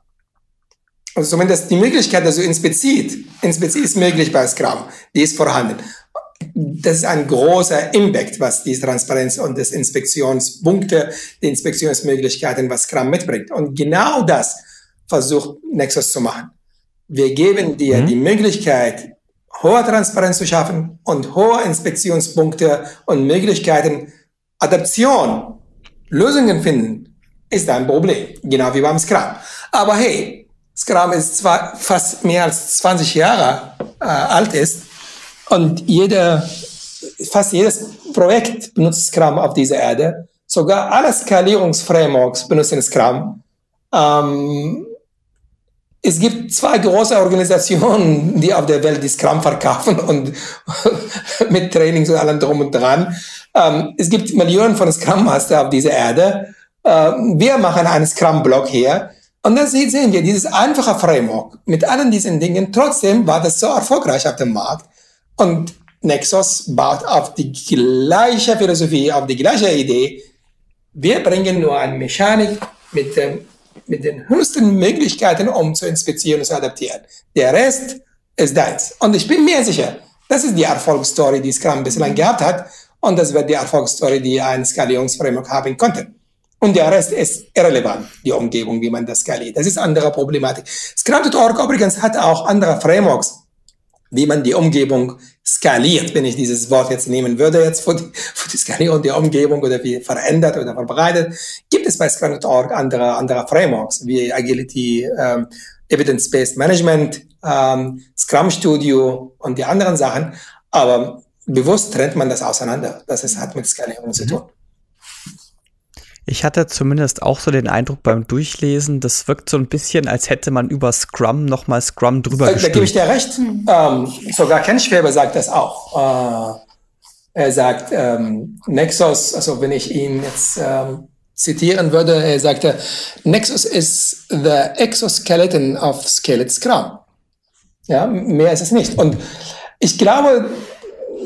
Also zumindest die Möglichkeit, dass du inspiziert, inspiziert ist möglich bei Scrum, die ist vorhanden. Das ist ein großer Impact, was die Transparenz und das Inspektionspunkte, die Inspektionsmöglichkeiten, was Scrum mitbringt. Und genau das versucht Nexus zu machen. Wir geben dir mhm. die Möglichkeit, hohe Transparenz zu schaffen und hohe Inspektionspunkte und Möglichkeiten, Adaption, Lösungen finden, ist ein Problem. Genau wie beim Scrum. Aber hey, Scrum ist zwar fast mehr als 20 Jahre äh, alt ist und jeder, fast jedes Projekt benutzt Scrum auf dieser Erde. Sogar alle Skalierungsframeworks benutzen Scrum. Ähm, es gibt zwei große Organisationen, die auf der Welt die Scrum verkaufen und mit Trainings und allem drum und dran. Ähm, es gibt Millionen von Scrum Master auf dieser Erde. Äh, wir machen einen Scrum-Blog hier. Und dann sehen wir dieses einfache Framework mit allen diesen Dingen. Trotzdem war das so erfolgreich auf dem Markt. Und Nexus baut auf die gleiche Philosophie, auf die gleiche Idee. Wir bringen nur eine Mechanik mit dem mit den höchsten Möglichkeiten, um zu inspizieren und zu adaptieren. Der Rest ist deins. Und ich bin mir sicher, das ist die Erfolgsstory, die Scrum bislang gehabt hat. Und das wird die Erfolgsstory, die ein Skalierungsframework haben konnte. Und der Rest ist irrelevant, die Umgebung, wie man das skaliert. Das ist andere Problematik. Scrum.org übrigens hat auch andere Frameworks, wie man die Umgebung skaliert, wenn ich dieses Wort jetzt nehmen würde, jetzt für die, für die Skalierung der Umgebung oder wie verändert oder verbreitet, gibt es bei Scrum.org andere, andere Frameworks, wie Agility, ähm, Evidence-Based Management, ähm, Scrum Studio und die anderen Sachen. Aber bewusst trennt man das auseinander. Das ist, hat mit Skalierung mhm. zu tun. Ich hatte zumindest auch so den Eindruck beim Durchlesen, das wirkt so ein bisschen, als hätte man über Scrum nochmal Scrum drüber da, Da gebe ich dir recht. Hm. Ähm, sogar Ken Schweber sagt das auch. Äh, er sagt, ähm, Nexus, also wenn ich ihn jetzt ähm, zitieren würde, er sagte, Nexus is the exoskeleton of Scaled Scrum. Ja, mehr ist es nicht. Und ich glaube,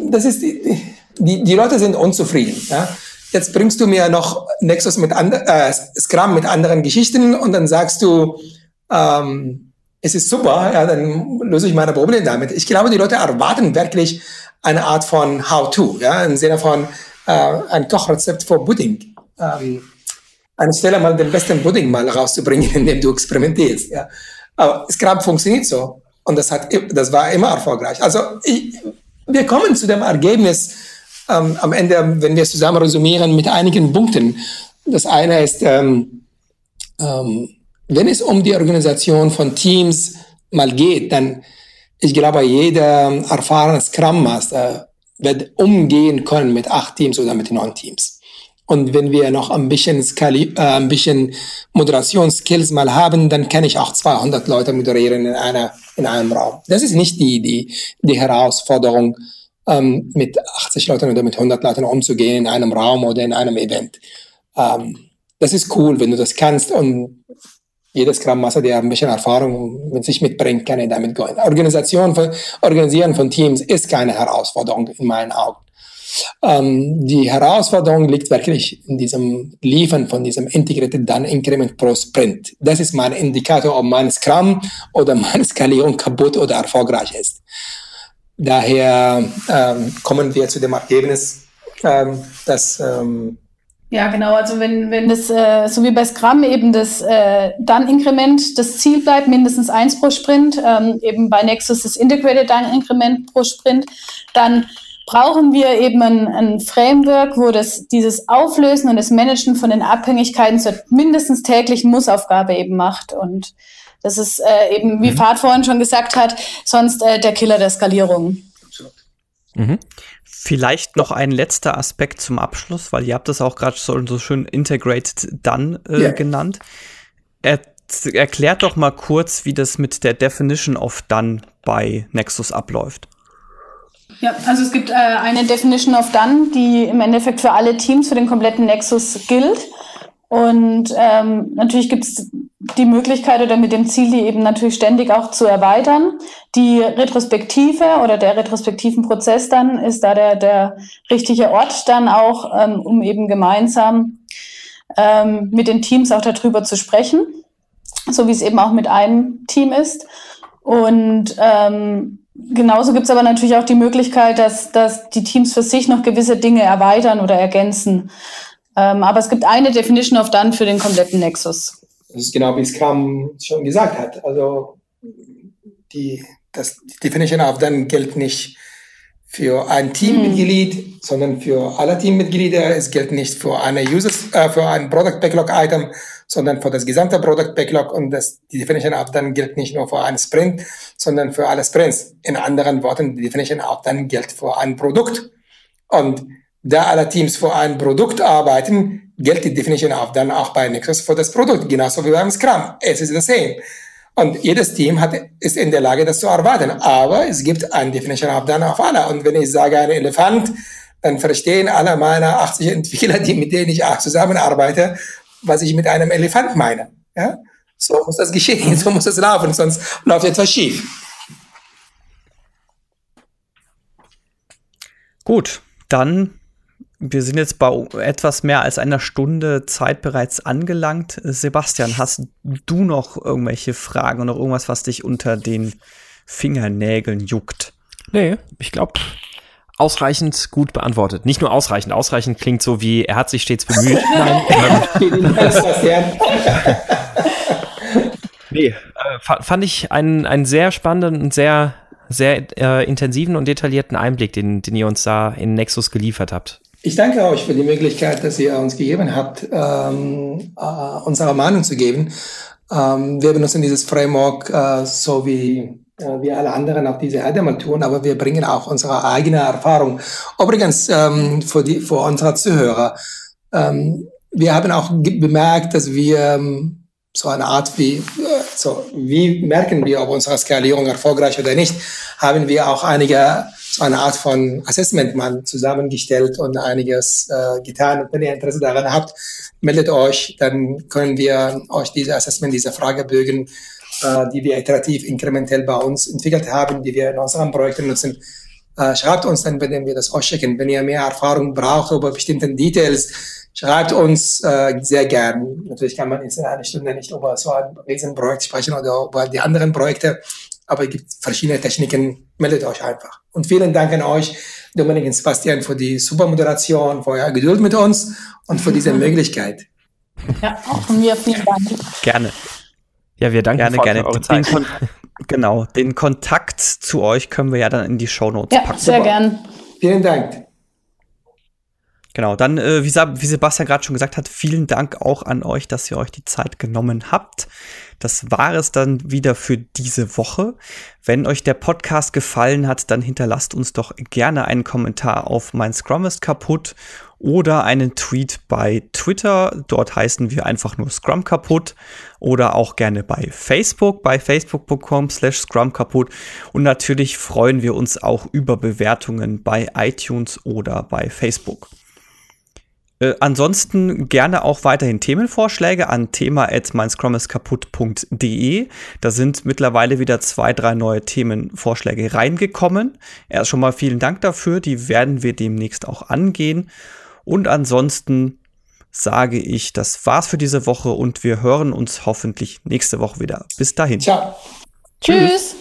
das ist die, die, die Leute sind unzufrieden. Ja? Jetzt bringst du mir noch Nexus mit and äh, Scrum mit anderen Geschichten und dann sagst du, ähm, es ist super, ja, dann löse ich meine Probleme damit. Ich glaube, die Leute erwarten wirklich eine Art von How-to, ja, im Sinne von äh, ein Kochrezept für Pudding. Ähm, anstelle mal den besten Pudding mal rauszubringen, indem du experimentierst. Ja. Aber Scrum funktioniert so und das hat, das war immer erfolgreich. Also ich, wir kommen zu dem Ergebnis, ähm, am Ende, wenn wir es zusammen resümieren, mit einigen Punkten. Das eine ist, ähm, ähm, wenn es um die Organisation von Teams mal geht, dann, ich glaube, jeder erfahrene Scrum Master wird umgehen können mit acht Teams oder mit neun Teams. Und wenn wir noch ein bisschen, Skali äh, ein bisschen Moderationsskills mal haben, dann kann ich auch 200 Leute moderieren in, einer, in einem Raum. Das ist nicht die, die, die Herausforderung, ähm, mit 80 Leuten oder mit 100 Leuten umzugehen in einem Raum oder in einem Event. Ähm, das ist cool, wenn du das kannst und jedes Scrum Master, der ein bisschen Erfahrung mit sich mitbringt, kann damit gehen. Organisation von, Organisieren von Teams ist keine Herausforderung in meinen Augen. Ähm, die Herausforderung liegt wirklich in diesem Liefern von diesem Integrated Done Increment pro Sprint. Das ist mein Indikator, ob mein Scrum oder meine Skalierung kaputt oder erfolgreich ist. Daher ähm, kommen wir zu dem Ergebnis, ähm, dass ähm, ja, genau. Also wenn, wenn das, äh, so wie bei Scrum eben das äh, dann Inkrement das Ziel bleibt, mindestens eins pro Sprint, ähm, eben bei Nexus das Integrated dann Inkrement pro Sprint, dann brauchen wir eben ein, ein Framework, wo das dieses Auflösen und das Managen von den Abhängigkeiten zur mindestens täglichen Mussaufgabe eben macht. Und das ist äh, eben, wie mhm. Fahrt vorhin schon gesagt hat, sonst äh, der Killer der Skalierung. Mhm. Vielleicht noch ein letzter Aspekt zum Abschluss, weil ihr habt das auch gerade so, so schön Integrated Done äh, yeah. genannt. Er, erklärt doch mal kurz, wie das mit der Definition of Done bei Nexus abläuft. Ja, also es gibt äh, eine Definition of Done, die im Endeffekt für alle Teams, für den kompletten Nexus gilt. Und ähm, natürlich gibt es die Möglichkeit oder mit dem Ziel, die eben natürlich ständig auch zu erweitern. Die Retrospektive oder der retrospektiven Prozess dann ist da der, der richtige Ort dann auch, ähm, um eben gemeinsam ähm, mit den Teams auch darüber zu sprechen, so wie es eben auch mit einem Team ist. Und ähm, genauso gibt es aber natürlich auch die Möglichkeit, dass, dass die Teams für sich noch gewisse Dinge erweitern oder ergänzen. Ähm, aber es gibt eine Definition of Done für den kompletten Nexus. Das ist genau wie Scrum schon gesagt hat. Also die, das Definition of Done gilt nicht für ein Teammitglied, hm. sondern für alle Teammitglieder. Es gilt nicht für eine Users, äh, für ein Product Backlog Item, sondern für das gesamte Product Backlog. Und das, die Definition of Done gilt nicht nur für einen Sprint, sondern für alle Sprints. In anderen Worten, die Definition of Done gilt für ein Produkt. Und da alle Teams für ein Produkt arbeiten, gilt die Definition auch dann auch bei Nexus für das Produkt, genauso wie beim Scrum. Es ist das same. Und jedes Team hat, ist in der Lage, das zu erwarten. Aber es gibt eine Definition auch dann auf alle. Und wenn ich sage ein Elefant, dann verstehen alle meine 80 Entwickler, die, mit denen ich auch zusammenarbeite, was ich mit einem Elefant meine. Ja? So muss das geschehen, so muss es laufen, sonst läuft etwas schief. Gut, dann wir sind jetzt bei etwas mehr als einer Stunde Zeit bereits angelangt. Sebastian, hast du noch irgendwelche Fragen oder irgendwas, was dich unter den Fingernägeln juckt? Nee, ich glaube, ausreichend gut beantwortet. Nicht nur ausreichend, ausreichend klingt so wie, er hat sich stets bemüht. nee, äh, fand ich einen, einen sehr spannenden und sehr, sehr äh, intensiven und detaillierten Einblick, den, den ihr uns da in Nexus geliefert habt. Ich danke euch für die Möglichkeit, dass ihr uns gegeben habt, ähm, äh, unsere Meinung zu geben. Ähm, wir benutzen dieses Framework äh, so wie äh, wie alle anderen auch diese Adama tun, aber wir bringen auch unsere eigene Erfahrung. Übrigens, ähm, für, die, für unsere Zuhörer, ähm, wir haben auch bemerkt, dass wir ähm, so eine Art wie, so, wie merken wir, ob unsere Skalierung erfolgreich oder nicht, haben wir auch einige so eine Art von Assessment mal zusammengestellt und einiges äh, getan. Und wenn ihr Interesse daran habt, meldet euch, dann können wir euch diese Assessment, diese Fragebögen, äh, die wir iterativ, inkrementell bei uns entwickelt haben, die wir in unseren Projekten nutzen, äh, schreibt uns dann, wenn wir das ausschicken. Wenn ihr mehr Erfahrung braucht über bestimmte Details, schreibt uns äh, sehr gern. Natürlich kann man in einer Stunde nicht über so ein Riesenprojekt sprechen oder über die anderen Projekte, aber es gibt verschiedene Techniken. Meldet euch einfach. Und vielen Dank an euch, Dominik und Sebastian, für die super Moderation, für eure Geduld mit uns und für diese Möglichkeit. Ja, auch von mir vielen Dank. Gerne. Ja, wir danken gerne, gerne. Eure Zeit. Den genau, den Kontakt zu euch können wir ja dann in die Shownotes ja, packen. Sehr gern. Vielen Dank. Genau, dann, äh, wie, wie, Sebastian gerade schon gesagt hat, vielen Dank auch an euch, dass ihr euch die Zeit genommen habt. Das war es dann wieder für diese Woche. Wenn euch der Podcast gefallen hat, dann hinterlasst uns doch gerne einen Kommentar auf mein Scrum ist kaputt oder einen Tweet bei Twitter. Dort heißen wir einfach nur Scrum kaputt oder auch gerne bei Facebook, bei facebook.com slash Scrum kaputt. Und natürlich freuen wir uns auch über Bewertungen bei iTunes oder bei Facebook. Äh, ansonsten gerne auch weiterhin Themenvorschläge an thema.meinscrumiskaputt.de. Da sind mittlerweile wieder zwei, drei neue Themenvorschläge reingekommen. Erst schon mal vielen Dank dafür. Die werden wir demnächst auch angehen. Und ansonsten sage ich, das war's für diese Woche und wir hören uns hoffentlich nächste Woche wieder. Bis dahin. Ciao. Tschüss. Tschüss.